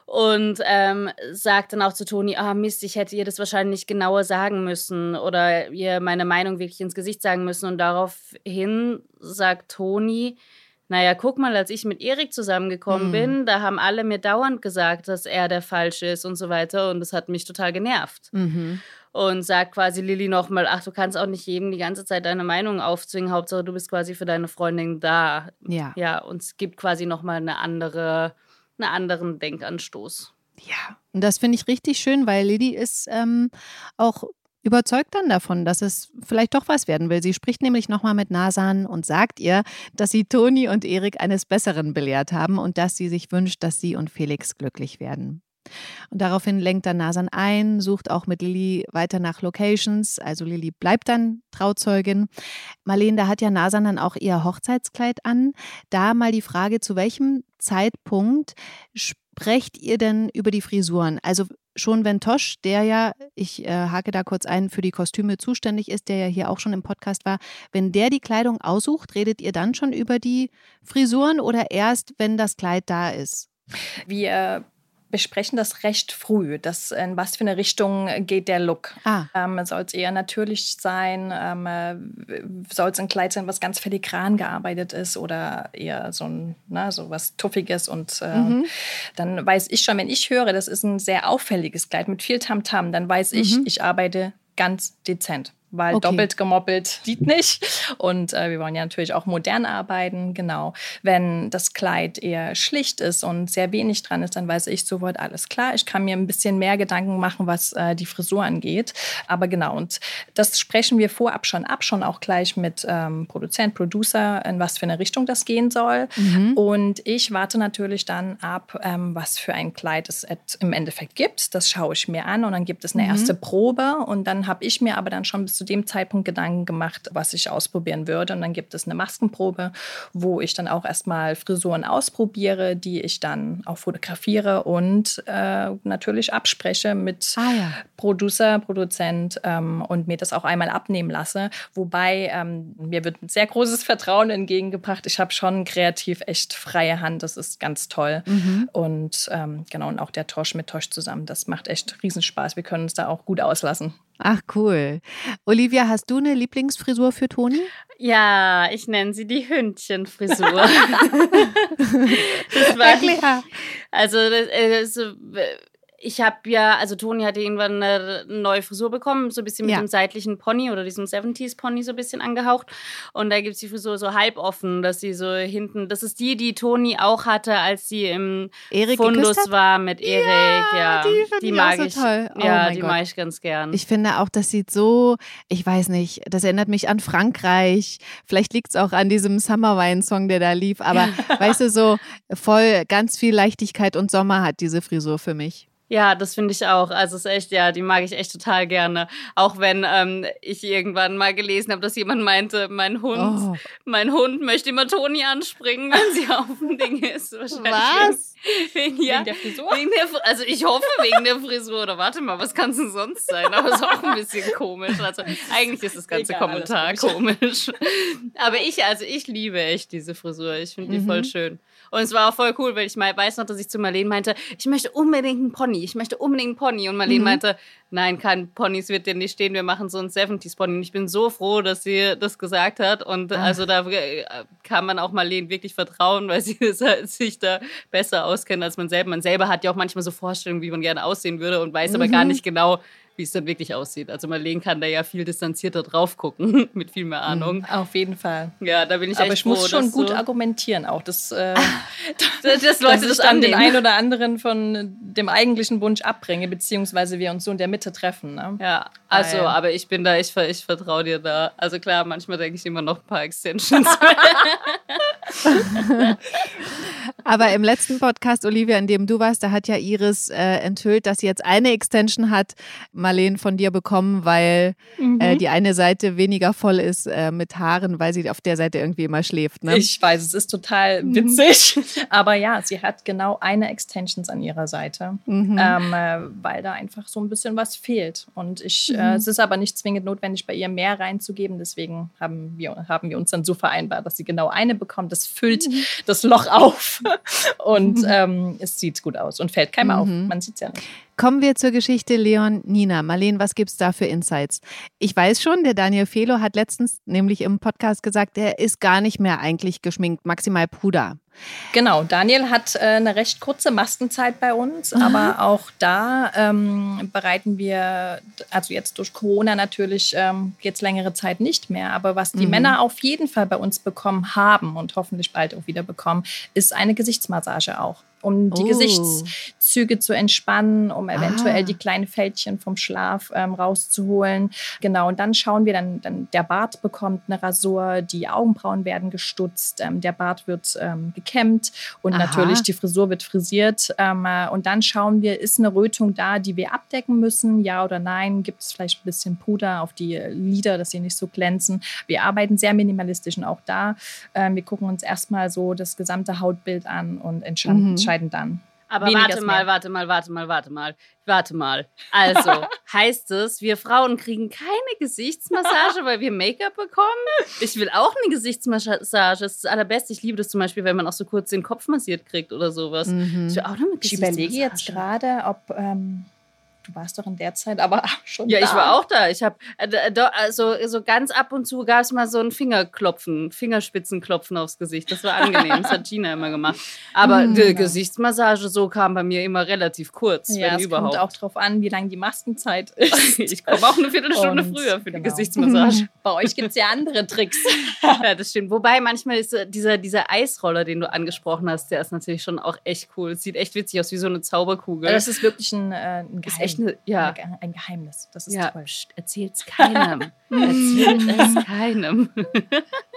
Und ähm, sagt dann auch zu Toni, ah Mist, ich hätte ihr das wahrscheinlich genauer sagen müssen oder ihr meine Meinung wirklich ins Gesicht sagen müssen. Und daraufhin sagt Toni, naja, guck mal, als ich mit Erik zusammengekommen mhm. bin, da haben alle mir dauernd gesagt, dass er der Falsche ist und so weiter. Und das hat mich total genervt. Mhm. Und sagt quasi Lilly nochmal, ach, du kannst auch nicht jedem die ganze Zeit deine Meinung aufzwingen. Hauptsache, du bist quasi für deine Freundin da. Ja. Ja, und es gibt quasi nochmal eine andere, einen anderen Denkanstoß. Ja, und das finde ich richtig schön, weil Lilly ist ähm, auch überzeugt dann davon, dass es vielleicht doch was werden will. Sie spricht nämlich nochmal mit Nasan und sagt ihr, dass sie Toni und Erik eines Besseren belehrt haben und dass sie sich wünscht, dass sie und Felix glücklich werden. Und daraufhin lenkt dann Nasan ein, sucht auch mit Lilly weiter nach Locations. Also Lilly bleibt dann Trauzeugin. Marlene, da hat ja Nasan dann auch ihr Hochzeitskleid an. Da mal die Frage, zu welchem Zeitpunkt sprecht ihr denn über die Frisuren? Also schon wenn Tosch, der ja, ich äh, hake da kurz ein, für die Kostüme zuständig ist, der ja hier auch schon im Podcast war, wenn der die Kleidung aussucht, redet ihr dann schon über die Frisuren oder erst, wenn das Kleid da ist? Wir besprechen das recht früh, dass in was für eine Richtung geht der Look. Ah. Ähm, soll es eher natürlich sein? Ähm, äh, soll es ein Kleid sein, was ganz filigran gearbeitet ist oder eher so ein ne, so was Tuffiges? Und äh, mhm. dann weiß ich schon, wenn ich höre, das ist ein sehr auffälliges Kleid mit viel Tamtam, -Tam, dann weiß ich, mhm. ich arbeite ganz dezent weil okay. doppelt gemoppelt sieht nicht. Und äh, wir wollen ja natürlich auch modern arbeiten, genau. Wenn das Kleid eher schlicht ist und sehr wenig dran ist, dann weiß ich sofort, alles klar, ich kann mir ein bisschen mehr Gedanken machen, was äh, die Frisur angeht. Aber genau, und das sprechen wir vorab schon ab, schon auch gleich mit ähm, Produzent, Producer, in was für eine Richtung das gehen soll. Mhm. Und ich warte natürlich dann ab, ähm, was für ein Kleid es im Endeffekt gibt. Das schaue ich mir an und dann gibt es eine mhm. erste Probe und dann habe ich mir aber dann schon bis zu dem Zeitpunkt Gedanken gemacht, was ich ausprobieren würde. Und dann gibt es eine Maskenprobe, wo ich dann auch erstmal Frisuren ausprobiere, die ich dann auch fotografiere und äh, natürlich abspreche mit ah, ja. Producer, Produzent ähm, und mir das auch einmal abnehmen lasse. Wobei ähm, mir wird ein sehr großes Vertrauen entgegengebracht. Ich habe schon kreativ echt freie Hand. Das ist ganz toll. Mhm. Und ähm, genau, und auch der Tosch mit Tosch zusammen. Das macht echt Riesenspaß. Wir können uns da auch gut auslassen. Ach cool. Olivia, hast du eine Lieblingsfrisur für Toni? Ja, ich nenne sie die Hündchenfrisur. das war, also, das, also ich habe ja, also Toni hatte irgendwann eine neue Frisur bekommen, so ein bisschen mit ja. dem seitlichen Pony oder diesem 70s Pony so ein bisschen angehaucht. Und da gibt es die Frisur so halb offen, dass sie so hinten, das ist die, die Toni auch hatte, als sie im Erik Fundus war mit Erik. Ja, ja, die, die mag ich. So toll. Oh ja, die Gott. mag ich ganz gern. Ich finde auch, das sieht so, ich weiß nicht, das erinnert mich an Frankreich. Vielleicht liegt es auch an diesem Summerwine-Song, der da lief. Aber weißt du, so voll ganz viel Leichtigkeit und Sommer hat diese Frisur für mich. Ja, das finde ich auch. Also es ist echt, ja, die mag ich echt total gerne. Auch wenn ähm, ich irgendwann mal gelesen habe, dass jemand meinte, mein Hund, oh. mein Hund möchte immer Toni anspringen, wenn sie auf dem Ding ist. Was? Wegen, ja, wegen der Frisur? Wegen der, also ich hoffe wegen der Frisur. Oder warte mal, was kann es denn sonst sein? Aber es ist auch ein bisschen komisch. Also eigentlich ist das ganze Egal, Kommentar komisch. Aber ich, also ich liebe echt diese Frisur. Ich finde die mhm. voll schön. Und es war auch voll cool, weil ich mal weiß noch, dass ich zu Marlene meinte, ich möchte unbedingt einen Pony, ich möchte unbedingt einen Pony. Und Marlene mhm. meinte, nein, kein Ponys wird dir nicht stehen, wir machen so einen 70s Pony. Und ich bin so froh, dass sie das gesagt hat. Und Ach. also da äh, kann man auch Marlene wirklich vertrauen, weil sie sich da besser auskennt als man selber. Man selber hat ja auch manchmal so Vorstellungen, wie man gerne aussehen würde und weiß mhm. aber gar mhm. nicht genau, wie es dann wirklich aussieht. Also Marlene kann da ja viel distanzierter drauf gucken, mit viel mehr Ahnung. Mhm, auf jeden Fall. Ja, da bin ich Aber echt ich muss froh, schon gut so argumentieren auch, dass, äh, dass, dass Leute das dann den einen oder anderen von dem eigentlichen Wunsch abbringe, beziehungsweise wir uns so in der Mitte treffen. Ne? Ja, also, Weil, aber ich bin da, ich, ich vertraue dir da. Also klar, manchmal denke ich immer noch ein paar Extensions. aber im letzten Podcast, Olivia, in dem du warst, da hat ja Iris äh, enthüllt, dass sie jetzt eine Extension hat Marleen, von dir bekommen, weil äh, mhm. äh, die eine Seite weniger voll ist äh, mit Haaren, weil sie auf der Seite irgendwie immer schläft. Ne? Ich weiß, es ist total mhm. witzig. Mhm. Aber ja, sie hat genau eine Extension an ihrer Seite, mhm. ähm, äh, weil da einfach so ein bisschen was fehlt. Und ich, äh, mhm. es ist aber nicht zwingend notwendig, bei ihr mehr reinzugeben. Deswegen haben wir, haben wir uns dann so vereinbart, dass sie genau eine bekommt. Das füllt mhm. das Loch auf und ähm, es sieht gut aus und fällt keinem auf. Man sieht es ja nicht. Kommen wir zur Geschichte Leon Nina. Marleen, was gibt es da für Insights? Ich weiß schon, der Daniel Felo hat letztens nämlich im Podcast gesagt, er ist gar nicht mehr eigentlich geschminkt, maximal Puder. Genau, Daniel hat äh, eine recht kurze Maskenzeit bei uns, aber auch da ähm, bereiten wir, also jetzt durch Corona natürlich ähm, jetzt längere Zeit nicht mehr, aber was die mhm. Männer auf jeden Fall bei uns bekommen haben und hoffentlich bald auch wieder bekommen, ist eine Gesichtsmassage auch um die oh. Gesichtszüge zu entspannen, um eventuell ah. die kleinen Fältchen vom Schlaf ähm, rauszuholen. Genau, und dann schauen wir dann, dann, der Bart bekommt eine Rasur, die Augenbrauen werden gestutzt, ähm, der Bart wird ähm, gekämmt und Aha. natürlich die Frisur wird frisiert. Ähm, äh, und dann schauen wir, ist eine Rötung da, die wir abdecken müssen, ja oder nein? Gibt es vielleicht ein bisschen Puder auf die Lider, dass sie nicht so glänzen? Wir arbeiten sehr minimalistisch und auch da, ähm, wir gucken uns erstmal so das gesamte Hautbild an und entscheiden, mhm entscheiden dann. Aber warte mal, warte mal, warte mal, warte mal, warte mal. Also heißt es, wir Frauen kriegen keine Gesichtsmassage, weil wir Make-up bekommen? Ich will auch eine Gesichtsmassage. Das ist das Allerbeste. Ich liebe das zum Beispiel, wenn man auch so kurz den Kopf massiert kriegt oder sowas. Mhm. Ich, will auch eine ich überlege jetzt gerade, ob ähm, du warst doch in der Zeit aber schon Ja, da. ich war auch da. Ich habe äh, also so ganz ab und zu gab es mal so ein Fingerklopfen, Fingerspitzenklopfen aufs Gesicht. Das war angenehm. das hat Gina immer gemacht. Aber mm, die Gesichtsmassage so kam bei mir immer relativ kurz, ja, wenn es überhaupt. kommt auch drauf an, wie lange die Maskenzeit ist. ich komme auch eine Viertelstunde und, früher für genau. die Gesichtsmassage. Bei euch gibt es ja andere Tricks. ja, das stimmt. Wobei manchmal ist dieser, dieser Eisroller, den du angesprochen hast, der ist natürlich schon auch echt cool. Sieht echt witzig aus, wie so eine Zauberkugel. Das ist wirklich ein, äh, ein Geheimnis echt eine, ja. ein Geheimnis. Das ist ja. toll. Erzähl's keinem. Erzählt es keinem.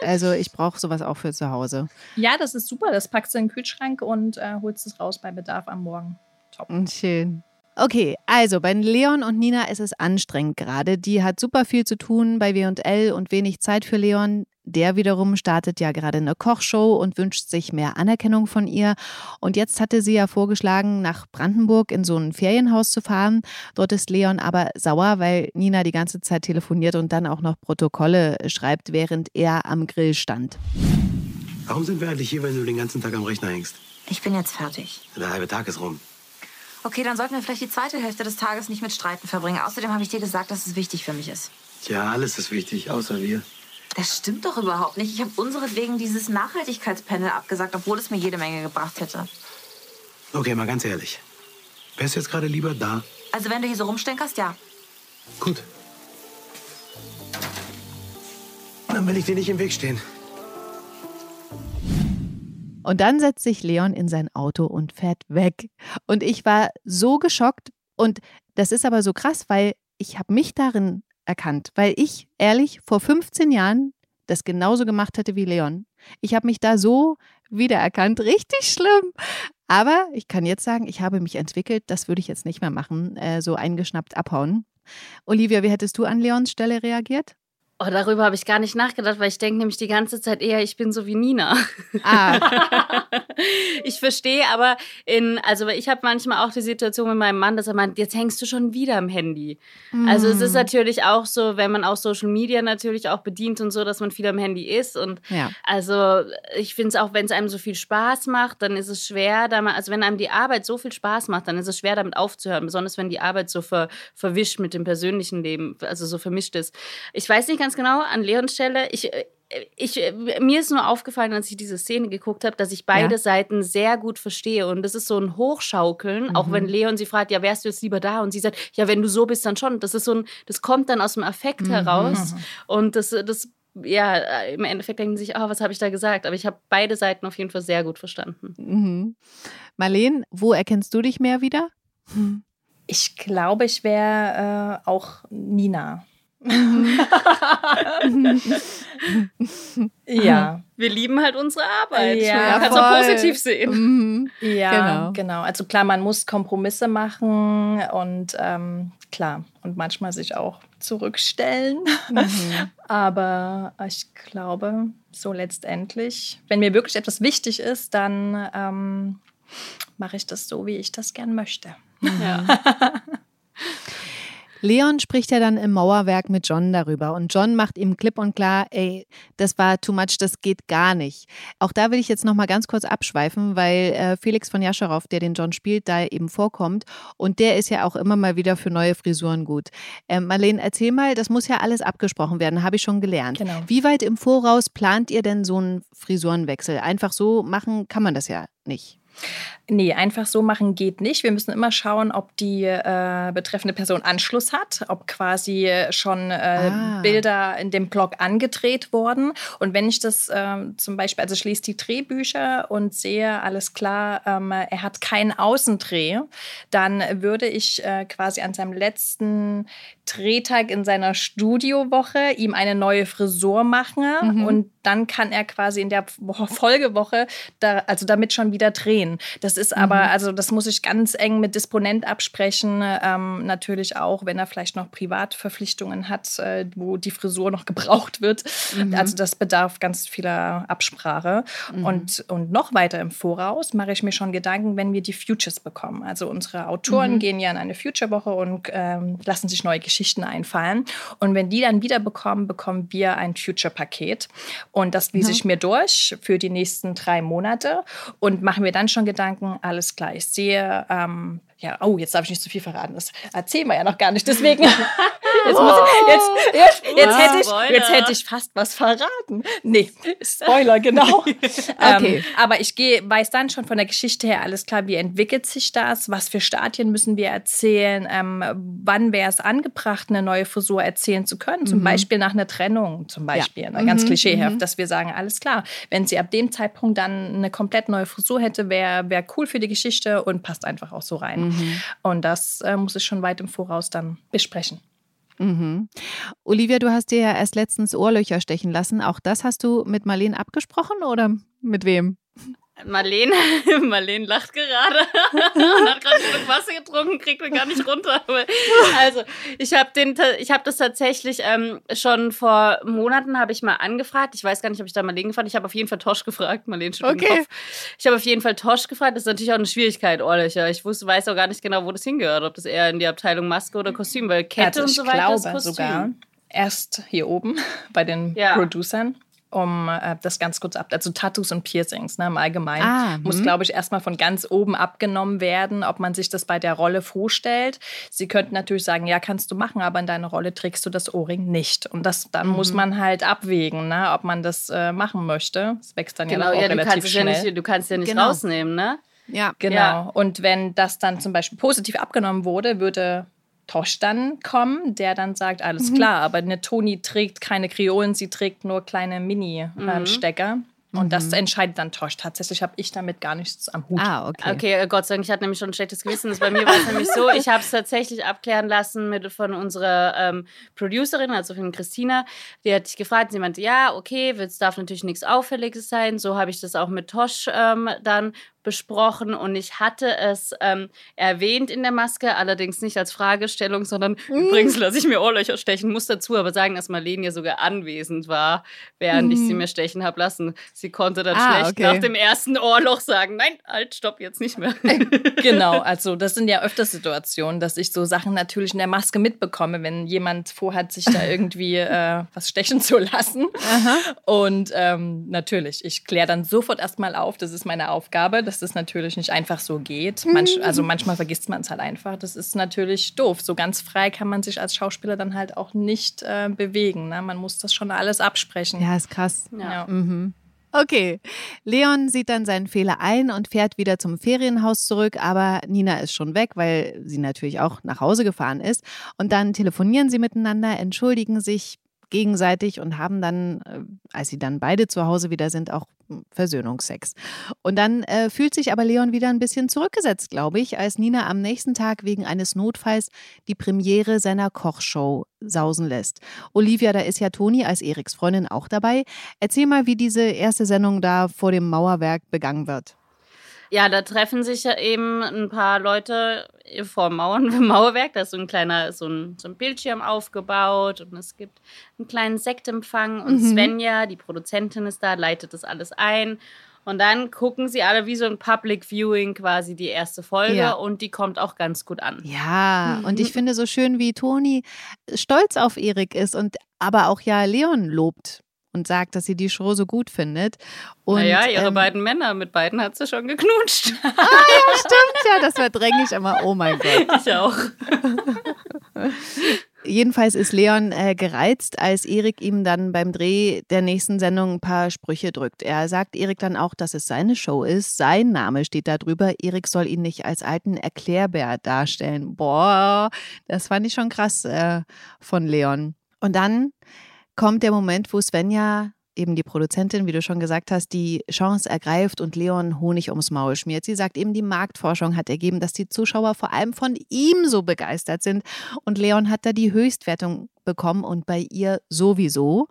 also ich brauche sowas auch für zu Hause. Ja, das ist super. Das packst du in den Kühlschrank und äh, holst es raus bei Bedarf am Morgen. Top. Schön. Okay, also bei Leon und Nina ist es anstrengend gerade. Die hat super viel zu tun bei W&L und wenig Zeit für Leon. Der wiederum startet ja gerade eine Kochshow und wünscht sich mehr Anerkennung von ihr. Und jetzt hatte sie ja vorgeschlagen, nach Brandenburg in so ein Ferienhaus zu fahren. Dort ist Leon aber sauer, weil Nina die ganze Zeit telefoniert und dann auch noch Protokolle schreibt, während er am Grill stand. Warum sind wir eigentlich hier, wenn du den ganzen Tag am Rechner hängst? Ich bin jetzt fertig. Der halbe Tag ist rum. Okay, dann sollten wir vielleicht die zweite Hälfte des Tages nicht mit Streiten verbringen. Außerdem habe ich dir gesagt, dass es wichtig für mich ist. Ja, alles ist wichtig, außer wir. Das stimmt doch überhaupt nicht. Ich habe unseretwegen dieses Nachhaltigkeitspanel abgesagt, obwohl es mir jede Menge gebracht hätte. Okay, mal ganz ehrlich. Wärst du jetzt gerade lieber da? Also wenn du hier so rumstänkerst, ja. Gut. Dann will ich dir nicht im Weg stehen. Und dann setzt sich Leon in sein Auto und fährt weg. Und ich war so geschockt. Und das ist aber so krass, weil ich habe mich darin erkannt, weil ich ehrlich vor 15 Jahren das genauso gemacht hätte wie Leon. Ich habe mich da so wiedererkannt, richtig schlimm. Aber ich kann jetzt sagen, ich habe mich entwickelt, das würde ich jetzt nicht mehr machen, äh, so eingeschnappt abhauen. Olivia, wie hättest du an Leons Stelle reagiert? Oh, darüber habe ich gar nicht nachgedacht, weil ich denke nämlich die ganze Zeit eher, ich bin so wie Nina. Ah. ich verstehe aber in, also ich habe manchmal auch die Situation mit meinem Mann, dass er meint, jetzt hängst du schon wieder am Handy. Mm. Also es ist mhm. natürlich auch so, wenn man auch Social Media natürlich auch bedient und so, dass man viel am Handy ist. Und ja. also ich finde es auch, wenn es einem so viel Spaß macht, dann ist es schwer, da man, also wenn einem die Arbeit so viel Spaß macht, dann ist es schwer, damit aufzuhören. Besonders wenn die Arbeit so ver, verwischt mit dem persönlichen Leben, also so vermischt ist. Ich weiß nicht ganz genau, an Leons Stelle, ich, äh, ich, äh, mir ist nur aufgefallen, als ich diese Szene geguckt habe, dass ich beide ja. Seiten sehr gut verstehe. Und das ist so ein Hochschaukeln, mhm. auch wenn mhm. Leon sie fragt, ja, wärst du jetzt lieber da? Und sie sagt, ja, wenn du so bist, dann schon. Das ist so ein, das kommt dann aus dem Affekt mhm. heraus. Und das, das, ja, im Endeffekt denken sie sich, oh, was habe ich da gesagt? Aber ich habe beide Seiten auf jeden Fall sehr gut verstanden. Mhm. Marleen, wo erkennst du dich mehr wieder? Ich glaube, ich wäre äh, auch Nina. ja. Wir lieben halt unsere Arbeit. Ja, man kann es auch positiv sehen. Mhm. Ja, genau. genau. Also klar, man muss Kompromisse machen und ähm, klar, und manchmal sich auch zurückstellen. Mhm. Aber ich glaube, so letztendlich, wenn mir wirklich etwas wichtig ist, dann ähm, mache ich das so, wie ich das gern möchte. Ja. Leon spricht ja dann im Mauerwerk mit John darüber und John macht ihm klipp und klar, ey, das war too much, das geht gar nicht. Auch da will ich jetzt noch mal ganz kurz abschweifen, weil äh, Felix von Jascherow, der den John spielt, da eben vorkommt und der ist ja auch immer mal wieder für neue Frisuren gut. Ähm, Marlene, erzähl mal, das muss ja alles abgesprochen werden, habe ich schon gelernt. Genau. Wie weit im Voraus plant ihr denn so einen Frisurenwechsel? Einfach so machen kann man das ja nicht. Nee, einfach so machen geht nicht. Wir müssen immer schauen, ob die äh, betreffende Person Anschluss hat, ob quasi schon äh, ah. Bilder in dem Blog angedreht wurden. Und wenn ich das äh, zum Beispiel, also ich lese die Drehbücher und sehe, alles klar, ähm, er hat keinen Außendreh, dann würde ich äh, quasi an seinem letzten Drehtag in seiner Studiowoche ihm eine neue Frisur machen mhm. und dann kann er quasi in der Folgewoche da, also damit schon wieder drehen. Das ist aber, mhm. also das muss ich ganz eng mit Disponent absprechen. Ähm, natürlich auch, wenn er vielleicht noch Privatverpflichtungen hat, äh, wo die Frisur noch gebraucht wird. Mhm. Also das bedarf ganz vieler Absprache. Mhm. Und, und noch weiter im Voraus mache ich mir schon Gedanken, wenn wir die Futures bekommen. Also unsere Autoren mhm. gehen ja in eine Future-Woche und ähm, lassen sich neue Geschichten einfallen. Und wenn die dann wieder bekommen, bekommen wir ein Future-Paket. Und das lese ich mir durch für die nächsten drei Monate. Und mache mir dann schon Gedanken, alles klar, ich sehe ähm, ja, oh, jetzt darf ich nicht zu viel verraten. Das erzählen wir ja noch gar nicht. Deswegen, jetzt, muss, jetzt, jetzt, jetzt, hätte ich, jetzt hätte ich fast was verraten. Nee, Spoiler, genau. okay. Ähm, aber ich gehe, weiß dann schon von der Geschichte her alles klar, wie entwickelt sich das, was für Stadien müssen wir erzählen, ähm, wann wäre es angebracht, eine neue Frisur erzählen zu können. Zum mhm. Beispiel nach einer Trennung, zum Beispiel. Ja. Ne, ganz mhm. klischeehaft, mhm. dass wir sagen, alles klar, wenn sie ab dem Zeitpunkt dann eine komplett neue Frisur hätte, wäre wär cool für die Geschichte und passt einfach auch so rein. Mhm. Und das äh, muss ich schon weit im Voraus dann besprechen. Mhm. Olivia, du hast dir ja erst letztens Ohrlöcher stechen lassen. Auch das hast du mit Marlene abgesprochen oder mit wem? Marlene, Marlene lacht gerade und hat gerade ein Wasser getrunken, kriegt mir gar nicht runter. Also ich habe den, ich habe das tatsächlich ähm, schon vor Monaten habe ich mal angefragt. Ich weiß gar nicht, ob ich da Marlene gefragt. Ich habe auf jeden Fall Tosch gefragt. Marlene schüttelt okay. Kopf. Ich habe auf jeden Fall Tosch gefragt. Das ist natürlich auch eine Schwierigkeit, Ohrlöcher. Ich wusste, weiß auch gar nicht genau, wo das hingehört. Ob das eher in die Abteilung Maske oder Kostüm, weil Kette also und so weiter ist Kostüm. sogar erst hier oben bei den ja. Producern um äh, das ganz kurz ab, also Tattoos und Piercings ne, im Allgemeinen, ah, muss, hm. glaube ich, erstmal von ganz oben abgenommen werden, ob man sich das bei der Rolle vorstellt. Sie könnten natürlich sagen, ja, kannst du machen, aber in deiner Rolle trägst du das Ohrring nicht. Und das dann mhm. muss man halt abwägen, ne, ob man das äh, machen möchte. Das wächst dann genau, ja, auch ja, relativ schnell. Ja nicht, du kannst ja nicht genau. rausnehmen, ne? Ja. Genau. Ja. Und wenn das dann zum Beispiel positiv abgenommen wurde, würde Tosh dann kommen, der dann sagt, alles mhm. klar, aber eine Toni trägt keine Kreolen, sie trägt nur kleine Mini-Stecker. Mhm. Und mhm. das entscheidet dann Tosh. Tatsächlich habe ich damit gar nichts am Hut. Ah, okay. Okay, äh, Gott sei Dank, ich hatte nämlich schon ein schlechtes Gewissen. Bei mir war es nämlich so, ich habe es tatsächlich abklären lassen mit, von unserer ähm, Producerin, also von Christina. Die hat sich gefragt, sie meinte, ja, okay, es darf natürlich nichts Auffälliges sein. So habe ich das auch mit Tosh ähm, dann besprochen und ich hatte es ähm, erwähnt in der Maske, allerdings nicht als Fragestellung, sondern mm. übrigens lasse ich mir Ohrlöcher stechen, muss dazu aber sagen, dass Marlene ja sogar anwesend war, während mm. ich sie mhm. mir stechen habe lassen. Sie konnte dann ah, schlecht okay. nach dem ersten Ohrloch sagen, nein, halt, stopp, jetzt nicht mehr. genau, also das sind ja öfter Situationen, dass ich so Sachen natürlich in der Maske mitbekomme, wenn jemand vorhat, sich da irgendwie äh, was stechen zu lassen. Aha. Und ähm, natürlich, ich kläre dann sofort erstmal auf, das ist meine Aufgabe, das dass das natürlich nicht einfach so geht. Manch, also manchmal vergisst man es halt einfach. Das ist natürlich doof. So ganz frei kann man sich als Schauspieler dann halt auch nicht äh, bewegen. Ne? Man muss das schon alles absprechen. Ja, ist krass. Ja. ja. Mhm. Okay, Leon sieht dann seinen Fehler ein und fährt wieder zum Ferienhaus zurück, aber Nina ist schon weg, weil sie natürlich auch nach Hause gefahren ist. Und dann telefonieren sie miteinander, entschuldigen sich, gegenseitig und haben dann, äh, als sie dann beide zu Hause wieder sind, auch Versöhnungsex. Und dann äh, fühlt sich aber Leon wieder ein bisschen zurückgesetzt, glaube ich, als Nina am nächsten Tag wegen eines Notfalls die Premiere seiner Kochshow sausen lässt. Olivia, da ist ja Toni als Eriks Freundin auch dabei. Erzähl mal, wie diese erste Sendung da vor dem Mauerwerk begangen wird. Ja, da treffen sich ja eben ein paar Leute vor Mauern, Mauerwerk. Da ist so ein kleiner, so ein, so ein Bildschirm aufgebaut und es gibt einen kleinen Sektempfang und mhm. Svenja, die Produzentin ist da, leitet das alles ein. Und dann gucken sie alle wie so ein Public Viewing quasi die erste Folge ja. und die kommt auch ganz gut an. Ja, und ich finde so schön, wie Toni stolz auf Erik ist und aber auch ja Leon lobt und sagt, dass sie die Show so gut findet. Und, naja, ihre ähm, beiden Männer, mit beiden hat sie schon geknutscht. ah ja, stimmt ja, das verdränge ich immer. Oh mein Gott. Ich auch. Jedenfalls ist Leon äh, gereizt, als Erik ihm dann beim Dreh der nächsten Sendung ein paar Sprüche drückt. Er sagt Erik dann auch, dass es seine Show ist. Sein Name steht da drüber. Erik soll ihn nicht als alten Erklärbär darstellen. Boah, das fand ich schon krass äh, von Leon. Und dann kommt der Moment, wo Svenja, eben die Produzentin, wie du schon gesagt hast, die Chance ergreift und Leon Honig ums Maul schmiert. Sie sagt eben, die Marktforschung hat ergeben, dass die Zuschauer vor allem von ihm so begeistert sind. Und Leon hat da die Höchstwertung bekommen und bei ihr sowieso.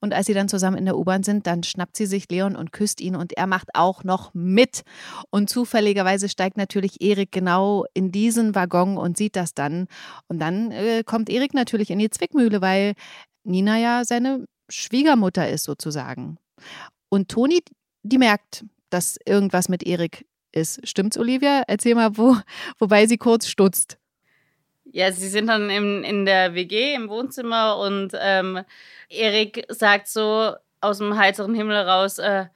Und als sie dann zusammen in der U-Bahn sind, dann schnappt sie sich Leon und küsst ihn und er macht auch noch mit. Und zufälligerweise steigt natürlich Erik genau in diesen Waggon und sieht das dann. Und dann äh, kommt Erik natürlich in die Zwickmühle, weil Nina ja seine Schwiegermutter ist sozusagen. Und Toni, die merkt, dass irgendwas mit Erik ist. Stimmt's, Olivia? Erzähl mal, wo, wobei sie kurz stutzt. Ja, sie sind dann im, in der WG im Wohnzimmer und ähm, Erik sagt so aus dem heiteren Himmel raus, äh,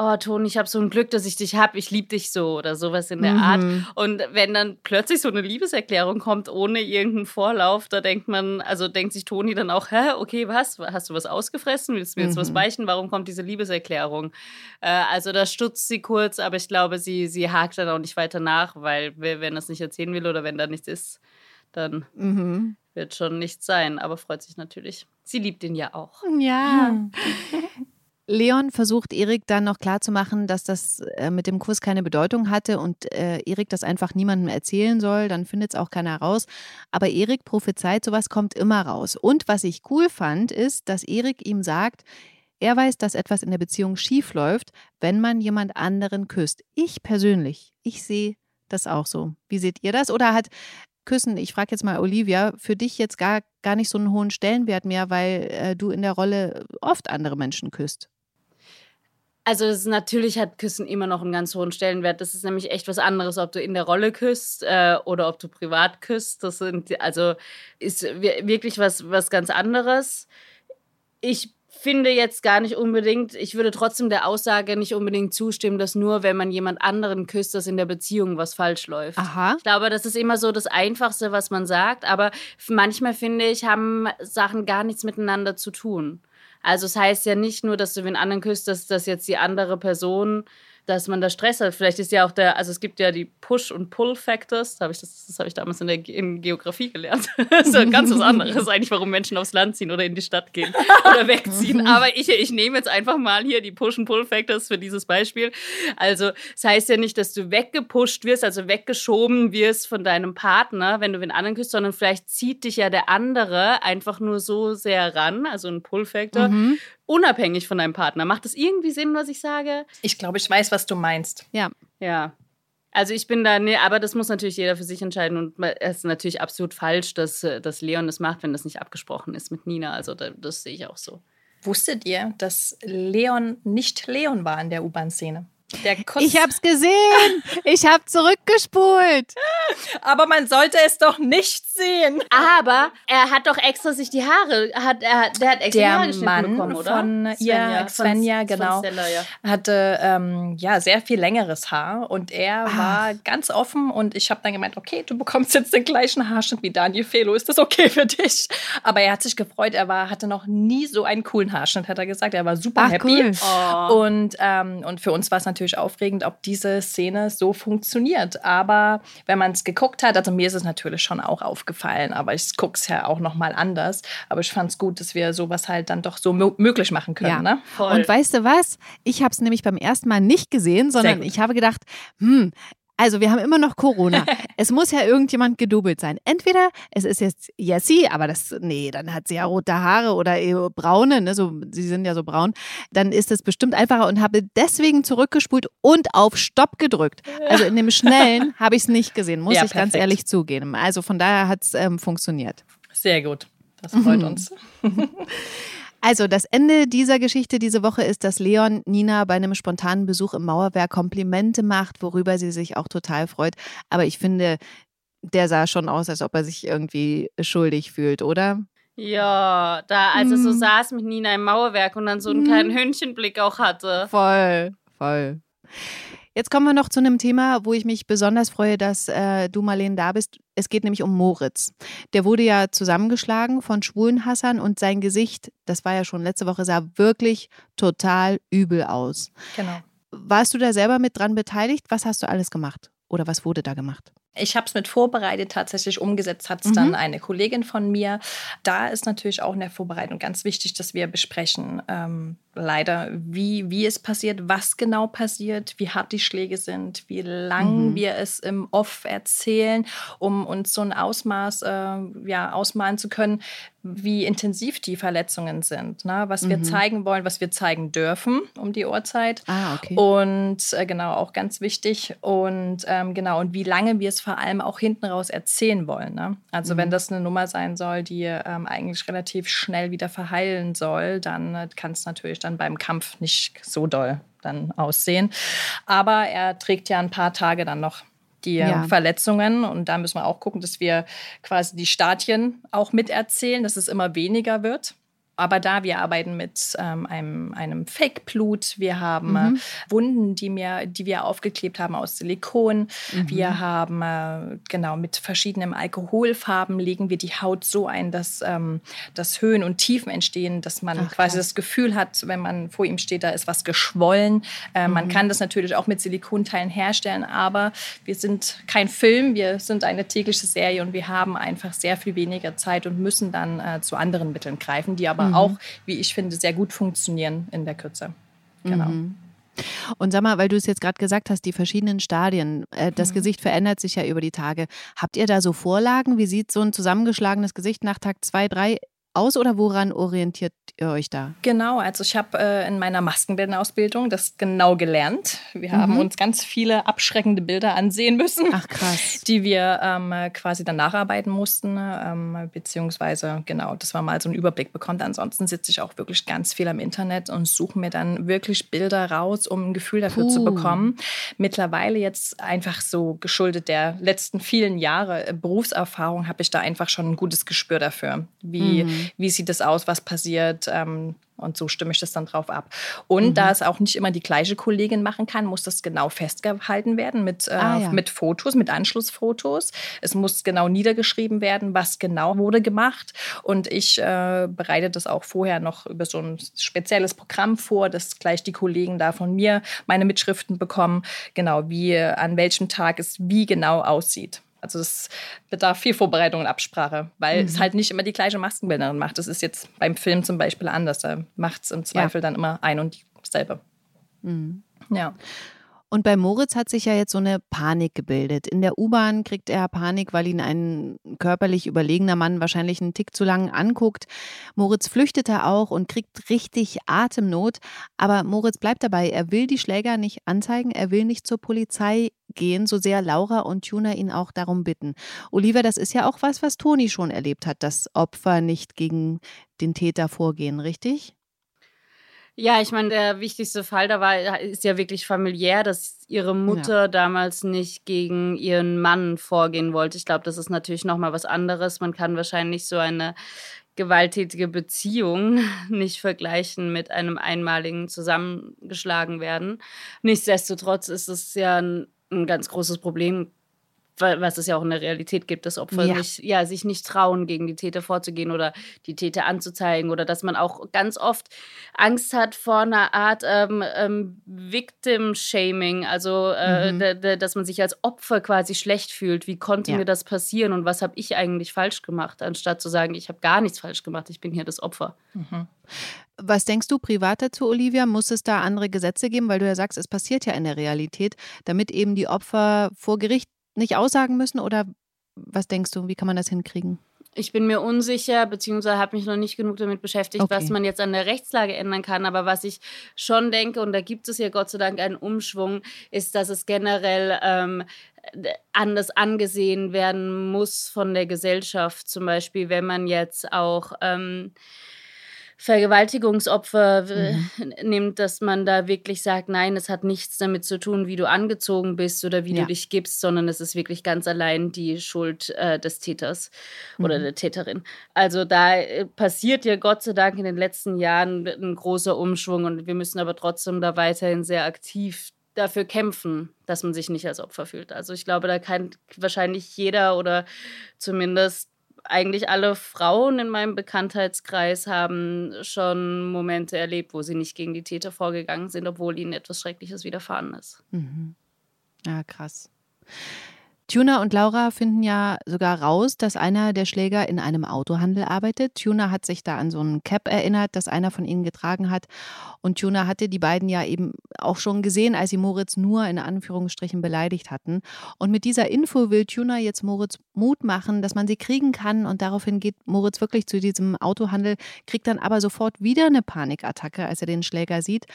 oh Toni, ich habe so ein Glück, dass ich dich habe, ich liebe dich so oder sowas in der mhm. Art. Und wenn dann plötzlich so eine Liebeserklärung kommt ohne irgendeinen Vorlauf, da denkt man, also denkt sich Toni dann auch, hä, okay, was? Hast du was ausgefressen? Willst du mir jetzt mhm. was beichten? Warum kommt diese Liebeserklärung? Äh, also da stutzt sie kurz, aber ich glaube, sie, sie hakt dann auch nicht weiter nach, weil wenn das nicht erzählen will oder wenn da nichts ist, dann mhm. wird schon nichts sein. Aber freut sich natürlich. Sie liebt ihn ja auch. Ja. Leon versucht Erik dann noch klarzumachen, dass das äh, mit dem Kuss keine Bedeutung hatte und äh, Erik das einfach niemandem erzählen soll, dann findet es auch keiner raus. Aber Erik prophezeit, sowas kommt immer raus. Und was ich cool fand, ist, dass Erik ihm sagt, er weiß, dass etwas in der Beziehung schief läuft, wenn man jemand anderen küsst. Ich persönlich, ich sehe das auch so. Wie seht ihr das? Oder hat Küssen, ich frage jetzt mal Olivia, für dich jetzt gar, gar nicht so einen hohen Stellenwert mehr, weil äh, du in der Rolle oft andere Menschen küsst? Also ist, natürlich hat Küssen immer noch einen ganz hohen Stellenwert. Das ist nämlich echt was anderes, ob du in der Rolle küsst äh, oder ob du privat küsst. Das sind also ist wirklich was was ganz anderes. Ich finde jetzt gar nicht unbedingt, ich würde trotzdem der Aussage nicht unbedingt zustimmen, dass nur wenn man jemand anderen küsst, dass in der Beziehung was falsch läuft. Aha. Ich glaube, das ist immer so das Einfachste, was man sagt, aber manchmal finde ich, haben Sachen gar nichts miteinander zu tun. Also es heißt ja nicht nur, dass du wen anderen küsst, dass das jetzt die andere Person dass man da Stress hat. Vielleicht ist ja auch der, also es gibt ja die Push- und Pull-Factors, das habe ich, das, das hab ich damals in der in Geografie gelernt. das ist ja ganz was anderes eigentlich, warum Menschen aufs Land ziehen oder in die Stadt gehen oder wegziehen. Aber ich, ich nehme jetzt einfach mal hier die Push- und Pull-Factors für dieses Beispiel. Also es heißt ja nicht, dass du weggepusht wirst, also weggeschoben wirst von deinem Partner, wenn du den anderen küsst, sondern vielleicht zieht dich ja der andere einfach nur so sehr ran, also ein Pull-Factor, mhm unabhängig von deinem Partner. Macht das irgendwie Sinn, was ich sage? Ich glaube, ich weiß, was du meinst. Ja. Ja. Also ich bin da, nee, aber das muss natürlich jeder für sich entscheiden und es ist natürlich absolut falsch, dass, dass Leon das macht, wenn das nicht abgesprochen ist mit Nina. Also das, das sehe ich auch so. Wusstet ihr, dass Leon nicht Leon war in der U-Bahn-Szene? Ich hab's gesehen. Ich hab zurückgespult. Aber man sollte es doch nicht sehen. Aber er hat doch extra sich die Haare, hat, er, der hat extra der Haare Mann bekommen, oder? Von Svenja, Svenja von, genau. Von Stella, ja. Hatte ähm, ja sehr viel längeres Haar und er Ach. war ganz offen und ich habe dann gemeint, okay, du bekommst jetzt den gleichen Haarschnitt wie Daniel Felo. Ist das okay für dich? Aber er hat sich gefreut. Er war, hatte noch nie so einen coolen Haarschnitt, hat er gesagt. Er war super Ach, happy. Cool. Oh. Und, ähm, und für uns war es natürlich natürlich aufregend, ob diese Szene so funktioniert. Aber wenn man es geguckt hat, also mir ist es natürlich schon auch aufgefallen, aber ich gucke es ja auch nochmal anders. Aber ich fand es gut, dass wir sowas halt dann doch so möglich machen können. Ja. Ne? Und weißt du was? Ich habe es nämlich beim ersten Mal nicht gesehen, sondern ich habe gedacht, hm, also wir haben immer noch Corona. es muss ja irgendjemand gedoubelt sein. Entweder es ist jetzt Jessie, aber das, nee, dann hat sie ja rote Haare oder braune, ne, so, sie sind ja so braun. Dann ist es bestimmt einfacher und habe deswegen zurückgespult und auf Stopp gedrückt. Also in dem Schnellen habe ich es nicht gesehen, muss ja, ich perfekt. ganz ehrlich zugeben. Also von daher hat es ähm, funktioniert. Sehr gut. Das freut mhm. uns. Also, das Ende dieser Geschichte diese Woche ist, dass Leon Nina bei einem spontanen Besuch im Mauerwerk Komplimente macht, worüber sie sich auch total freut. Aber ich finde, der sah schon aus, als ob er sich irgendwie schuldig fühlt, oder? Ja, da als er so hm. saß mit Nina im Mauerwerk und dann so einen hm. kleinen Hündchenblick auch hatte. Voll, voll. Jetzt kommen wir noch zu einem Thema, wo ich mich besonders freue, dass äh, du, Marlene, da bist. Es geht nämlich um Moritz. Der wurde ja zusammengeschlagen von Schwulenhassern und sein Gesicht, das war ja schon letzte Woche, sah wirklich total übel aus. Genau. Warst du da selber mit dran beteiligt? Was hast du alles gemacht? Oder was wurde da gemacht? Ich habe es mit vorbereitet, tatsächlich umgesetzt hat es mhm. dann eine Kollegin von mir. Da ist natürlich auch in der Vorbereitung ganz wichtig, dass wir besprechen, ähm, leider, wie, wie es passiert, was genau passiert, wie hart die Schläge sind, wie lang mhm. wir es im Off erzählen, um uns so ein Ausmaß äh, ja, ausmalen zu können, wie intensiv die Verletzungen sind, ne? was mhm. wir zeigen wollen, was wir zeigen dürfen um die Uhrzeit. Ah, okay. Und äh, genau, auch ganz wichtig. Und ähm, genau, und wie lange wir es vor allem auch hinten raus erzählen wollen. Ne? Also mhm. wenn das eine Nummer sein soll, die ähm, eigentlich relativ schnell wieder verheilen soll, dann äh, kann es natürlich dann beim Kampf nicht so doll dann aussehen. Aber er trägt ja ein paar Tage dann noch die ja. Verletzungen. Und da müssen wir auch gucken, dass wir quasi die Stadien auch miterzählen, dass es immer weniger wird aber da, wir arbeiten mit ähm, einem, einem Fake-Blut. Wir haben äh, mhm. äh, Wunden, die, mir, die wir aufgeklebt haben aus Silikon. Mhm. Wir haben, äh, genau, mit verschiedenen Alkoholfarben legen wir die Haut so ein, dass, ähm, dass Höhen und Tiefen entstehen, dass man Ach, quasi das Gefühl hat, wenn man vor ihm steht, da ist was geschwollen. Äh, mhm. Man kann das natürlich auch mit Silikonteilen herstellen, aber wir sind kein Film, wir sind eine tägliche Serie und wir haben einfach sehr viel weniger Zeit und müssen dann äh, zu anderen Mitteln greifen, die aber mhm. auch, wie ich finde, sehr gut funktionieren in der Kürze. Genau. Mhm. Und sag mal, weil du es jetzt gerade gesagt hast, die verschiedenen Stadien, äh, das mhm. Gesicht verändert sich ja über die Tage. Habt ihr da so Vorlagen? Wie sieht so ein zusammengeschlagenes Gesicht nach Tag 2, 3 aus oder woran orientiert ihr euch da? Genau, also ich habe äh, in meiner Maskenbildnerausbildung das genau gelernt. Wir mhm. haben uns ganz viele abschreckende Bilder ansehen müssen, Ach, krass. die wir ähm, quasi dann nacharbeiten mussten, ähm, beziehungsweise genau, dass man mal so einen Überblick bekommt. Ansonsten sitze ich auch wirklich ganz viel am Internet und suche mir dann wirklich Bilder raus, um ein Gefühl dafür Puh. zu bekommen. Mittlerweile jetzt einfach so geschuldet der letzten vielen Jahre Berufserfahrung habe ich da einfach schon ein gutes Gespür dafür, wie mhm mhm. wie sieht es aus, was passiert. Ähm, und so stimme ich das dann drauf ab. Und mhm. da es auch nicht immer die gleiche Kollegin machen kann, muss das genau festgehalten werden mit, äh, ah, ja. mit Fotos, mit Anschlussfotos. Es muss genau niedergeschrieben werden, was genau wurde gemacht. Und ich äh, bereite das auch vorher noch über so ein spezielles Programm vor, dass gleich die Kollegen da von mir meine Mitschriften bekommen, genau wie an welchem Tag es wie genau aussieht. Also es bedarf viel Vorbereitung und Absprache, weil mhm. es halt nicht immer die gleiche Maskenbildnerin macht. Das ist jetzt beim Film zum Beispiel anders. Da macht es im Zweifel ja. dann immer ein und dieselbe. Mhm. Ja. Und bei Moritz hat sich ja jetzt so eine Panik gebildet. In der U-Bahn kriegt er Panik, weil ihn ein körperlich überlegener Mann wahrscheinlich einen Tick zu lang anguckt. Moritz flüchtet er auch und kriegt richtig Atemnot. Aber Moritz bleibt dabei. Er will die Schläger nicht anzeigen. Er will nicht zur Polizei gehen, so sehr Laura und Tuna ihn auch darum bitten. Oliver, das ist ja auch was, was Toni schon erlebt hat, dass Opfer nicht gegen den Täter vorgehen, richtig? Ja, ich meine, der wichtigste Fall da war, ist ja wirklich familiär, dass ihre Mutter ja. damals nicht gegen ihren Mann vorgehen wollte. Ich glaube, das ist natürlich nochmal was anderes. Man kann wahrscheinlich so eine gewalttätige Beziehung nicht vergleichen mit einem einmaligen zusammengeschlagen werden. Nichtsdestotrotz ist es ja ein, ein ganz großes Problem, was es ja auch in der Realität gibt, dass Opfer ja. Nicht, ja, sich nicht trauen, gegen die Täter vorzugehen oder die Täter anzuzeigen oder dass man auch ganz oft Angst hat vor einer Art ähm, ähm, Victim-Shaming, also äh, mhm. dass man sich als Opfer quasi schlecht fühlt. Wie konnte ja. mir das passieren und was habe ich eigentlich falsch gemacht, anstatt zu sagen, ich habe gar nichts falsch gemacht, ich bin hier das Opfer. Mhm. Was denkst du privat dazu, Olivia? Muss es da andere Gesetze geben, weil du ja sagst, es passiert ja in der Realität, damit eben die Opfer vor Gericht nicht aussagen müssen oder was denkst du, wie kann man das hinkriegen? Ich bin mir unsicher, beziehungsweise habe mich noch nicht genug damit beschäftigt, okay. was man jetzt an der Rechtslage ändern kann. Aber was ich schon denke, und da gibt es ja Gott sei Dank einen Umschwung, ist, dass es generell ähm, anders angesehen werden muss von der Gesellschaft. Zum Beispiel, wenn man jetzt auch. Ähm, Vergewaltigungsopfer mhm. nimmt, dass man da wirklich sagt, nein, es hat nichts damit zu tun, wie du angezogen bist oder wie ja. du dich gibst, sondern es ist wirklich ganz allein die Schuld äh, des Täters mhm. oder der Täterin. Also da äh, passiert ja Gott sei Dank in den letzten Jahren ein großer Umschwung und wir müssen aber trotzdem da weiterhin sehr aktiv dafür kämpfen, dass man sich nicht als Opfer fühlt. Also ich glaube, da kann wahrscheinlich jeder oder zumindest eigentlich alle Frauen in meinem Bekanntheitskreis haben schon Momente erlebt, wo sie nicht gegen die Täter vorgegangen sind, obwohl ihnen etwas Schreckliches widerfahren ist. Mhm. Ja, krass. Tuna und Laura finden ja sogar raus, dass einer der Schläger in einem Autohandel arbeitet. Tuna hat sich da an so ein Cap erinnert, das einer von ihnen getragen hat. Und Tuna hatte die beiden ja eben auch schon gesehen, als sie Moritz nur in Anführungsstrichen beleidigt hatten. Und mit dieser Info will Tuna jetzt Moritz Mut machen, dass man sie kriegen kann. Und daraufhin geht Moritz wirklich zu diesem Autohandel, kriegt dann aber sofort wieder eine Panikattacke, als er den Schläger sieht.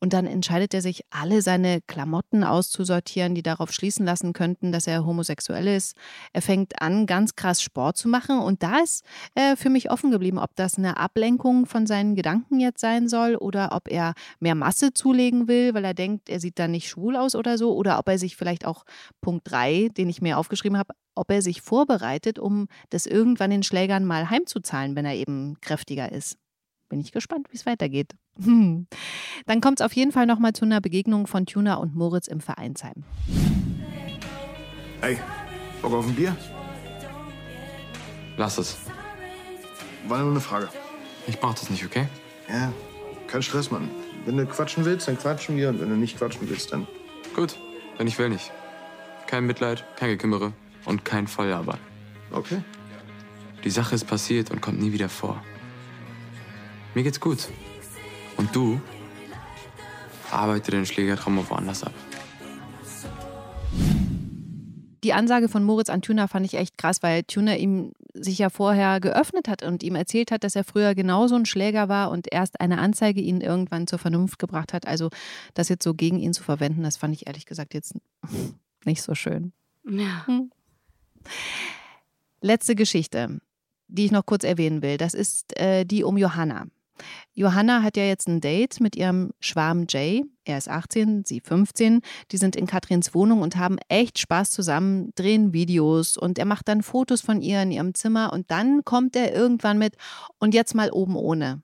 Und dann entscheidet er sich, alle seine Klamotten auszusortieren, die darauf schließen lassen könnten, dass er homosexuell ist. Er fängt an, ganz krass Sport zu machen. Und da ist äh, für mich offen geblieben, ob das eine Ablenkung von seinen Gedanken jetzt sein soll oder ob er mehr Masse zulegen will, weil er denkt, er sieht dann nicht schwul aus oder so. Oder ob er sich vielleicht auch Punkt 3, den ich mir aufgeschrieben habe, ob er sich vorbereitet, um das irgendwann den Schlägern mal heimzuzahlen, wenn er eben kräftiger ist. Bin ich gespannt, wie es weitergeht. Hm. Dann kommt es auf jeden Fall nochmal zu einer Begegnung von Tuna und Moritz im Vereinsheim. Ey, Bock auf ein Bier? Lass es. War nur eine Frage. Ich brauch das nicht, okay? Ja, kein Stress, Mann. Wenn du quatschen willst, dann quatschen wir. Und wenn du nicht quatschen willst, dann. Gut, wenn ich will nicht. Kein Mitleid, kein Gekümmere und kein Feuerwehr. Okay. Die Sache ist passiert und kommt nie wieder vor. Mir geht's gut. Und du arbeite den Schlägertraum woanders ab. Die Ansage von Moritz an Tuna fand ich echt krass, weil Tuna ihm sich ja vorher geöffnet hat und ihm erzählt hat, dass er früher genauso ein Schläger war und erst eine Anzeige ihn irgendwann zur Vernunft gebracht hat. Also das jetzt so gegen ihn zu verwenden, das fand ich ehrlich gesagt jetzt nicht so schön. Ja. Hm. Letzte Geschichte, die ich noch kurz erwähnen will. Das ist äh, die um Johanna. Johanna hat ja jetzt ein Date mit ihrem Schwarm Jay. Er ist 18, sie 15. Die sind in Katrins Wohnung und haben echt Spaß zusammen, drehen Videos und er macht dann Fotos von ihr in ihrem Zimmer und dann kommt er irgendwann mit und jetzt mal oben ohne.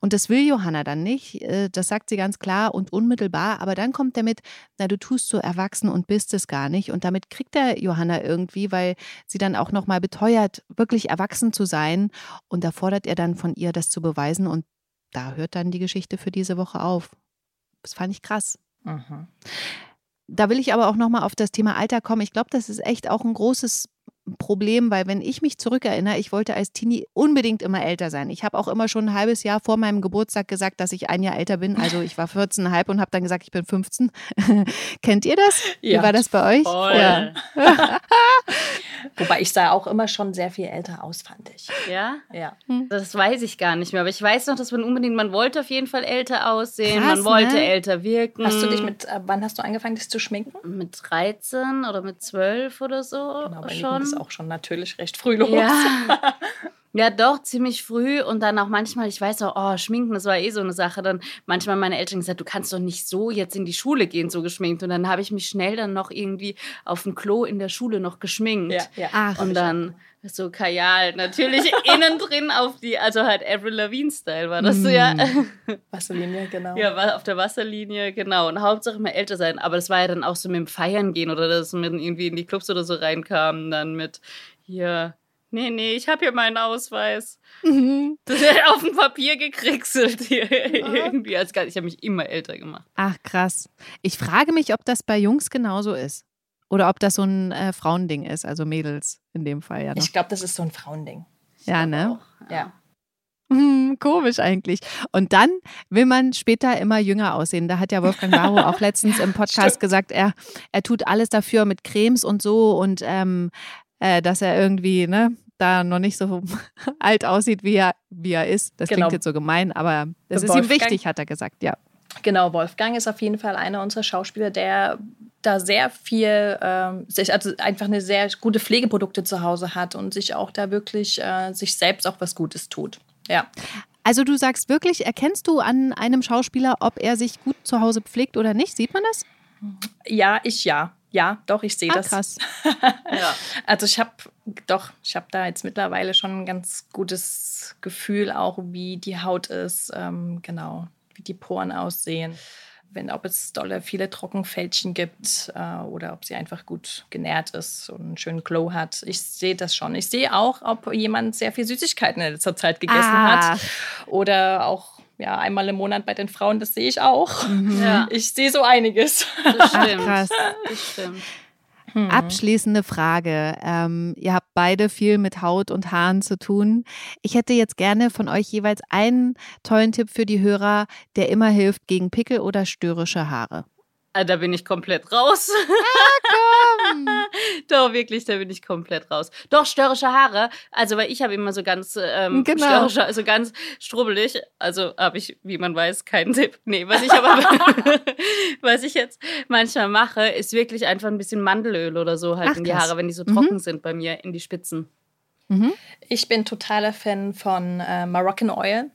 Und das will Johanna dann nicht, äh, das sagt sie ganz klar und unmittelbar, aber dann kommt er mit, na, du tust so erwachsen und bist es gar nicht. Und damit kriegt er Johanna irgendwie, weil sie dann auch nochmal beteuert, wirklich erwachsen zu sein. Und da fordert er dann von ihr, das zu beweisen. Und da hört dann die Geschichte für diese Woche auf. Das fand ich krass. Mhm. Da will ich aber auch nochmal auf das Thema Alter kommen. Ich glaube, das ist echt auch ein großes Problem, weil wenn ich mich zurückerinnere, ich wollte als Teenie unbedingt immer älter sein. Ich habe auch immer schon ein halbes Jahr vor meinem Geburtstag gesagt, dass ich ein Jahr älter bin. Also ich war 14,5 und habe dann gesagt, ich bin 15. Kennt ihr das? Ja. Wie war das bei euch? Voll. Ja. Wobei ich sah auch immer schon sehr viel älter aus, fand ich. Ja? Ja. Hm. Das weiß ich gar nicht mehr. Aber ich weiß noch, dass man unbedingt, man wollte auf jeden Fall älter aussehen, Krass, man wollte ne? älter wirken. Hast du dich mit, äh, wann hast du angefangen, dich zu schminken? Mit 13 oder mit 12 oder so genau, schon. Auch schon natürlich recht früh los. Ja. Ja, doch, ziemlich früh und dann auch manchmal, ich weiß auch, oh, Schminken, das war eh so eine Sache. Dann manchmal meine Eltern gesagt, du kannst doch nicht so jetzt in die Schule gehen, so geschminkt. Und dann habe ich mich schnell dann noch irgendwie auf dem Klo in der Schule noch geschminkt. Ja, ja. Ach, und dann so Kajal, natürlich innen drin auf die, also halt Avril Lavigne-Style war das mm. so, ja. Wasserlinie, genau. Ja, war auf der Wasserlinie, genau. Und Hauptsache immer älter sein. Aber das war ja dann auch so mit dem Feiern gehen oder dass man irgendwie in die Clubs oder so reinkam, dann mit hier Nee, nee, ich habe hier meinen Ausweis. Mhm. Das ist auf dem Papier gekriegselt hier irgendwie. Also ich habe mich immer älter gemacht. Ach, krass. Ich frage mich, ob das bei Jungs genauso ist. Oder ob das so ein äh, Frauending ist, also Mädels in dem Fall ja. Noch. Ich glaube, das ist so ein Frauending. Ja, ne? Auch, ja. Hm, komisch eigentlich. Und dann will man später immer jünger aussehen. Da hat ja Wolfgang Barrow auch letztens im Podcast gesagt, er, er tut alles dafür mit Cremes und so und ähm, äh, dass er irgendwie ne, da noch nicht so alt aussieht, wie er, wie er ist. Das genau. klingt jetzt so gemein, aber das ist ihm wichtig, hat er gesagt, ja. Genau, Wolfgang ist auf jeden Fall einer unserer Schauspieler, der da sehr viel, ähm, sich, also einfach eine sehr gute Pflegeprodukte zu Hause hat und sich auch da wirklich äh, sich selbst auch was Gutes tut. Ja. Also du sagst wirklich, erkennst du an einem Schauspieler, ob er sich gut zu Hause pflegt oder nicht? Sieht man das? Ja, ich ja. Ja, doch, ich sehe ah, das. Krass. ja. Also ich habe doch, ich habe da jetzt mittlerweile schon ein ganz gutes Gefühl, auch wie die Haut ist, ähm, genau, wie die Poren aussehen. Wenn, ob es dolle viele Trockenfältchen gibt äh, oder ob sie einfach gut genährt ist und einen schönen Glow hat. Ich sehe das schon. Ich sehe auch, ob jemand sehr viel Süßigkeiten in letzter Zeit gegessen ah. hat oder auch ja, einmal im Monat bei den Frauen, das sehe ich auch. Mhm. Ja. Ich sehe so einiges. Das stimmt. Ach, krass. Das stimmt. Hm. Abschließende Frage. Ähm, ihr habt beide viel mit Haut und Haaren zu tun. Ich hätte jetzt gerne von euch jeweils einen tollen Tipp für die Hörer, der immer hilft gegen Pickel oder störrische Haare. Ah, da bin ich komplett raus. Ah, komm! Doch, wirklich, da bin ich komplett raus. Doch, störrische Haare. Also, weil ich habe immer so ganz ähm, genau. störrische, also ganz strubbelig. Also habe ich, wie man weiß, keinen Tipp. Nee, was ich aber, was ich jetzt manchmal mache, ist wirklich einfach ein bisschen Mandelöl oder so halt Ach, in die Haare, wenn die so trocken mhm. sind bei mir, in die Spitzen. Mhm. Ich bin totaler Fan von äh, Moroccan Oil.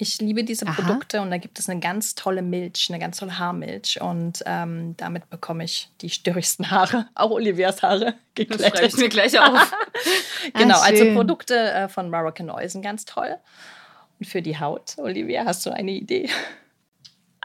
Ich liebe diese Aha. Produkte und da gibt es eine ganz tolle Milch, eine ganz tolle Haarmilch und ähm, damit bekomme ich die störrigsten Haare, auch Olivias Haare geglättet. Das schreibe mir gleich auf. genau, ah, also Produkte äh, von Moroccan Oil sind ganz toll. Und für die Haut, Olivia, hast du eine Idee?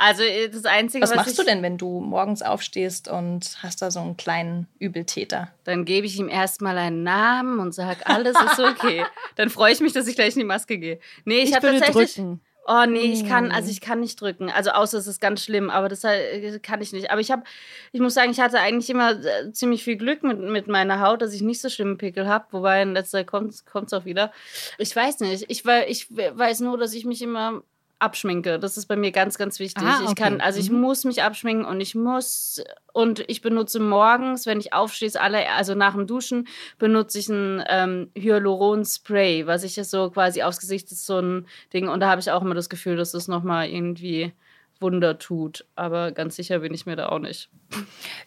Also äh, das Einzige, was, was machst du denn, wenn du morgens aufstehst und hast da so einen kleinen Übeltäter? Dann gebe ich ihm erstmal einen Namen und sage, alles ist okay. Dann freue ich mich, dass ich gleich in die Maske gehe. Nee, ich, ich habe tatsächlich. Drücken. Oh nee, ich kann, also ich kann nicht drücken. Also außer es ist ganz schlimm, aber das äh, kann ich nicht. Aber ich habe, ich muss sagen, ich hatte eigentlich immer äh, ziemlich viel Glück mit, mit meiner Haut, dass ich nicht so schlimme Pickel habe. Wobei in letzter Zeit kommt es auch wieder. Ich weiß nicht. Ich, ich weiß nur, dass ich mich immer abschminke. Das ist bei mir ganz, ganz wichtig. Ah, okay. Ich kann, also ich mhm. muss mich abschminken und ich muss und ich benutze morgens, wenn ich aufstehe, alle, also nach dem Duschen, benutze ich ein ähm, Hyaluron-Spray, was ich so quasi aufs Gesicht ist so ein Ding. Und da habe ich auch immer das Gefühl, dass das nochmal irgendwie Wunder tut. Aber ganz sicher bin ich mir da auch nicht.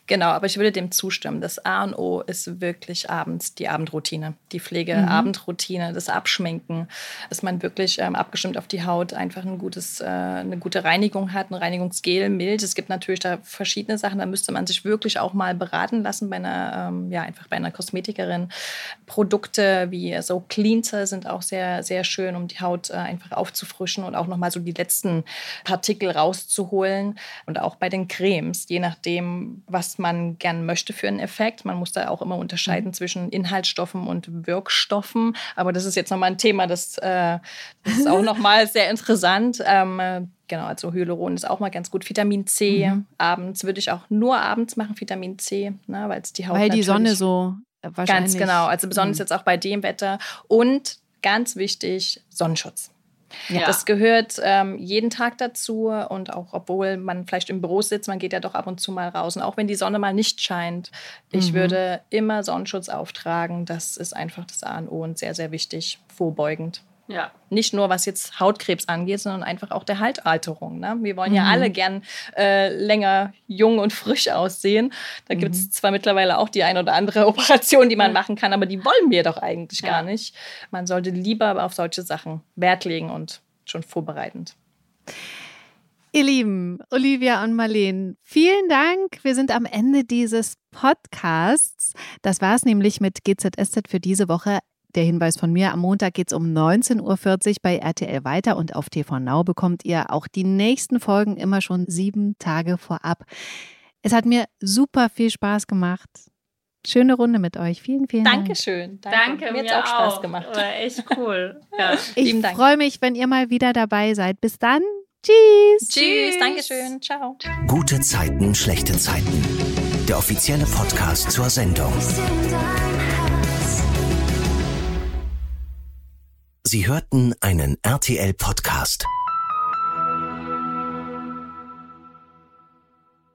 Genau, aber ich würde dem zustimmen. Das A und O ist wirklich abends die Abendroutine, die Pflege-Abendroutine, mhm. das Abschminken, dass man wirklich ähm, abgestimmt auf die Haut einfach ein gutes, äh, eine gute Reinigung hat, ein Reinigungsgel, Milch. Es gibt natürlich da verschiedene Sachen, da müsste man sich wirklich auch mal beraten lassen bei einer, ähm, ja, einfach bei einer Kosmetikerin. Produkte wie so Cleanser sind auch sehr, sehr schön, um die Haut äh, einfach aufzufrischen und auch nochmal so die letzten Partikel rauszuholen. Und auch bei den Cremes, je nachdem, was man gern möchte für einen Effekt. Man muss da auch immer unterscheiden mhm. zwischen Inhaltsstoffen und Wirkstoffen. Aber das ist jetzt nochmal ein Thema, das, äh, das ist auch nochmal sehr interessant. Ähm, äh, Genau, also Hyaluron ist auch mal ganz gut. Vitamin C mhm. abends würde ich auch nur abends machen, Vitamin C, ne, weil es die Haut Weil die Sonne so wahrscheinlich. Ganz genau, also besonders mhm. jetzt auch bei dem Wetter. Und ganz wichtig, Sonnenschutz. Ja. Das gehört ähm, jeden Tag dazu und auch obwohl man vielleicht im Büro sitzt, man geht ja doch ab und zu mal raus. Und auch wenn die Sonne mal nicht scheint, ich mhm. würde immer Sonnenschutz auftragen. Das ist einfach das A und O und sehr, sehr wichtig, vorbeugend. Ja. Nicht nur was jetzt Hautkrebs angeht, sondern einfach auch der Haltalterung. Ne? Wir wollen ja mhm. alle gern äh, länger jung und frisch aussehen. Da mhm. gibt es zwar mittlerweile auch die ein oder andere Operation, die man machen kann, aber die wollen wir doch eigentlich ja. gar nicht. Man sollte lieber auf solche Sachen Wert legen und schon vorbereitend. Ihr Lieben, Olivia und Marleen, vielen Dank. Wir sind am Ende dieses Podcasts. Das war es nämlich mit GZSZ für diese Woche. Der Hinweis von mir, am Montag geht es um 19.40 Uhr bei RTL weiter und auf TV Now bekommt ihr auch die nächsten Folgen immer schon sieben Tage vorab. Es hat mir super viel Spaß gemacht. Schöne Runde mit euch. Vielen, vielen Dank. Dankeschön. Danke. Danke. Mir hat auch Spaß gemacht. War echt cool. Ja. Ich freue mich, wenn ihr mal wieder dabei seid. Bis dann. Tschüss. Tschüss. Dankeschön. Ciao. Gute Zeiten, schlechte Zeiten. Der offizielle Podcast zur Sendung. Sie hörten einen RTL-Podcast.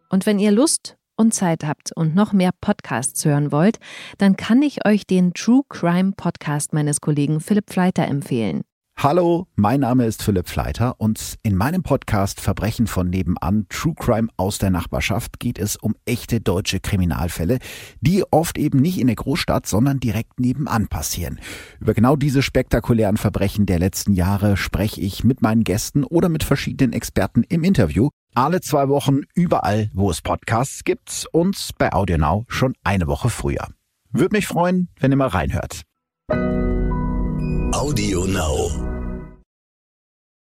Und wenn ihr Lust und Zeit habt und noch mehr Podcasts hören wollt, dann kann ich euch den True Crime Podcast meines Kollegen Philipp Fleiter empfehlen. Hallo, mein Name ist Philipp Fleiter und in meinem Podcast Verbrechen von nebenan, True Crime aus der Nachbarschaft geht es um echte deutsche Kriminalfälle, die oft eben nicht in der Großstadt, sondern direkt nebenan passieren. Über genau diese spektakulären Verbrechen der letzten Jahre spreche ich mit meinen Gästen oder mit verschiedenen Experten im Interview. Alle zwei Wochen überall, wo es Podcasts gibt und bei AudioNow schon eine Woche früher. Würde mich freuen, wenn ihr mal reinhört. Audio Now.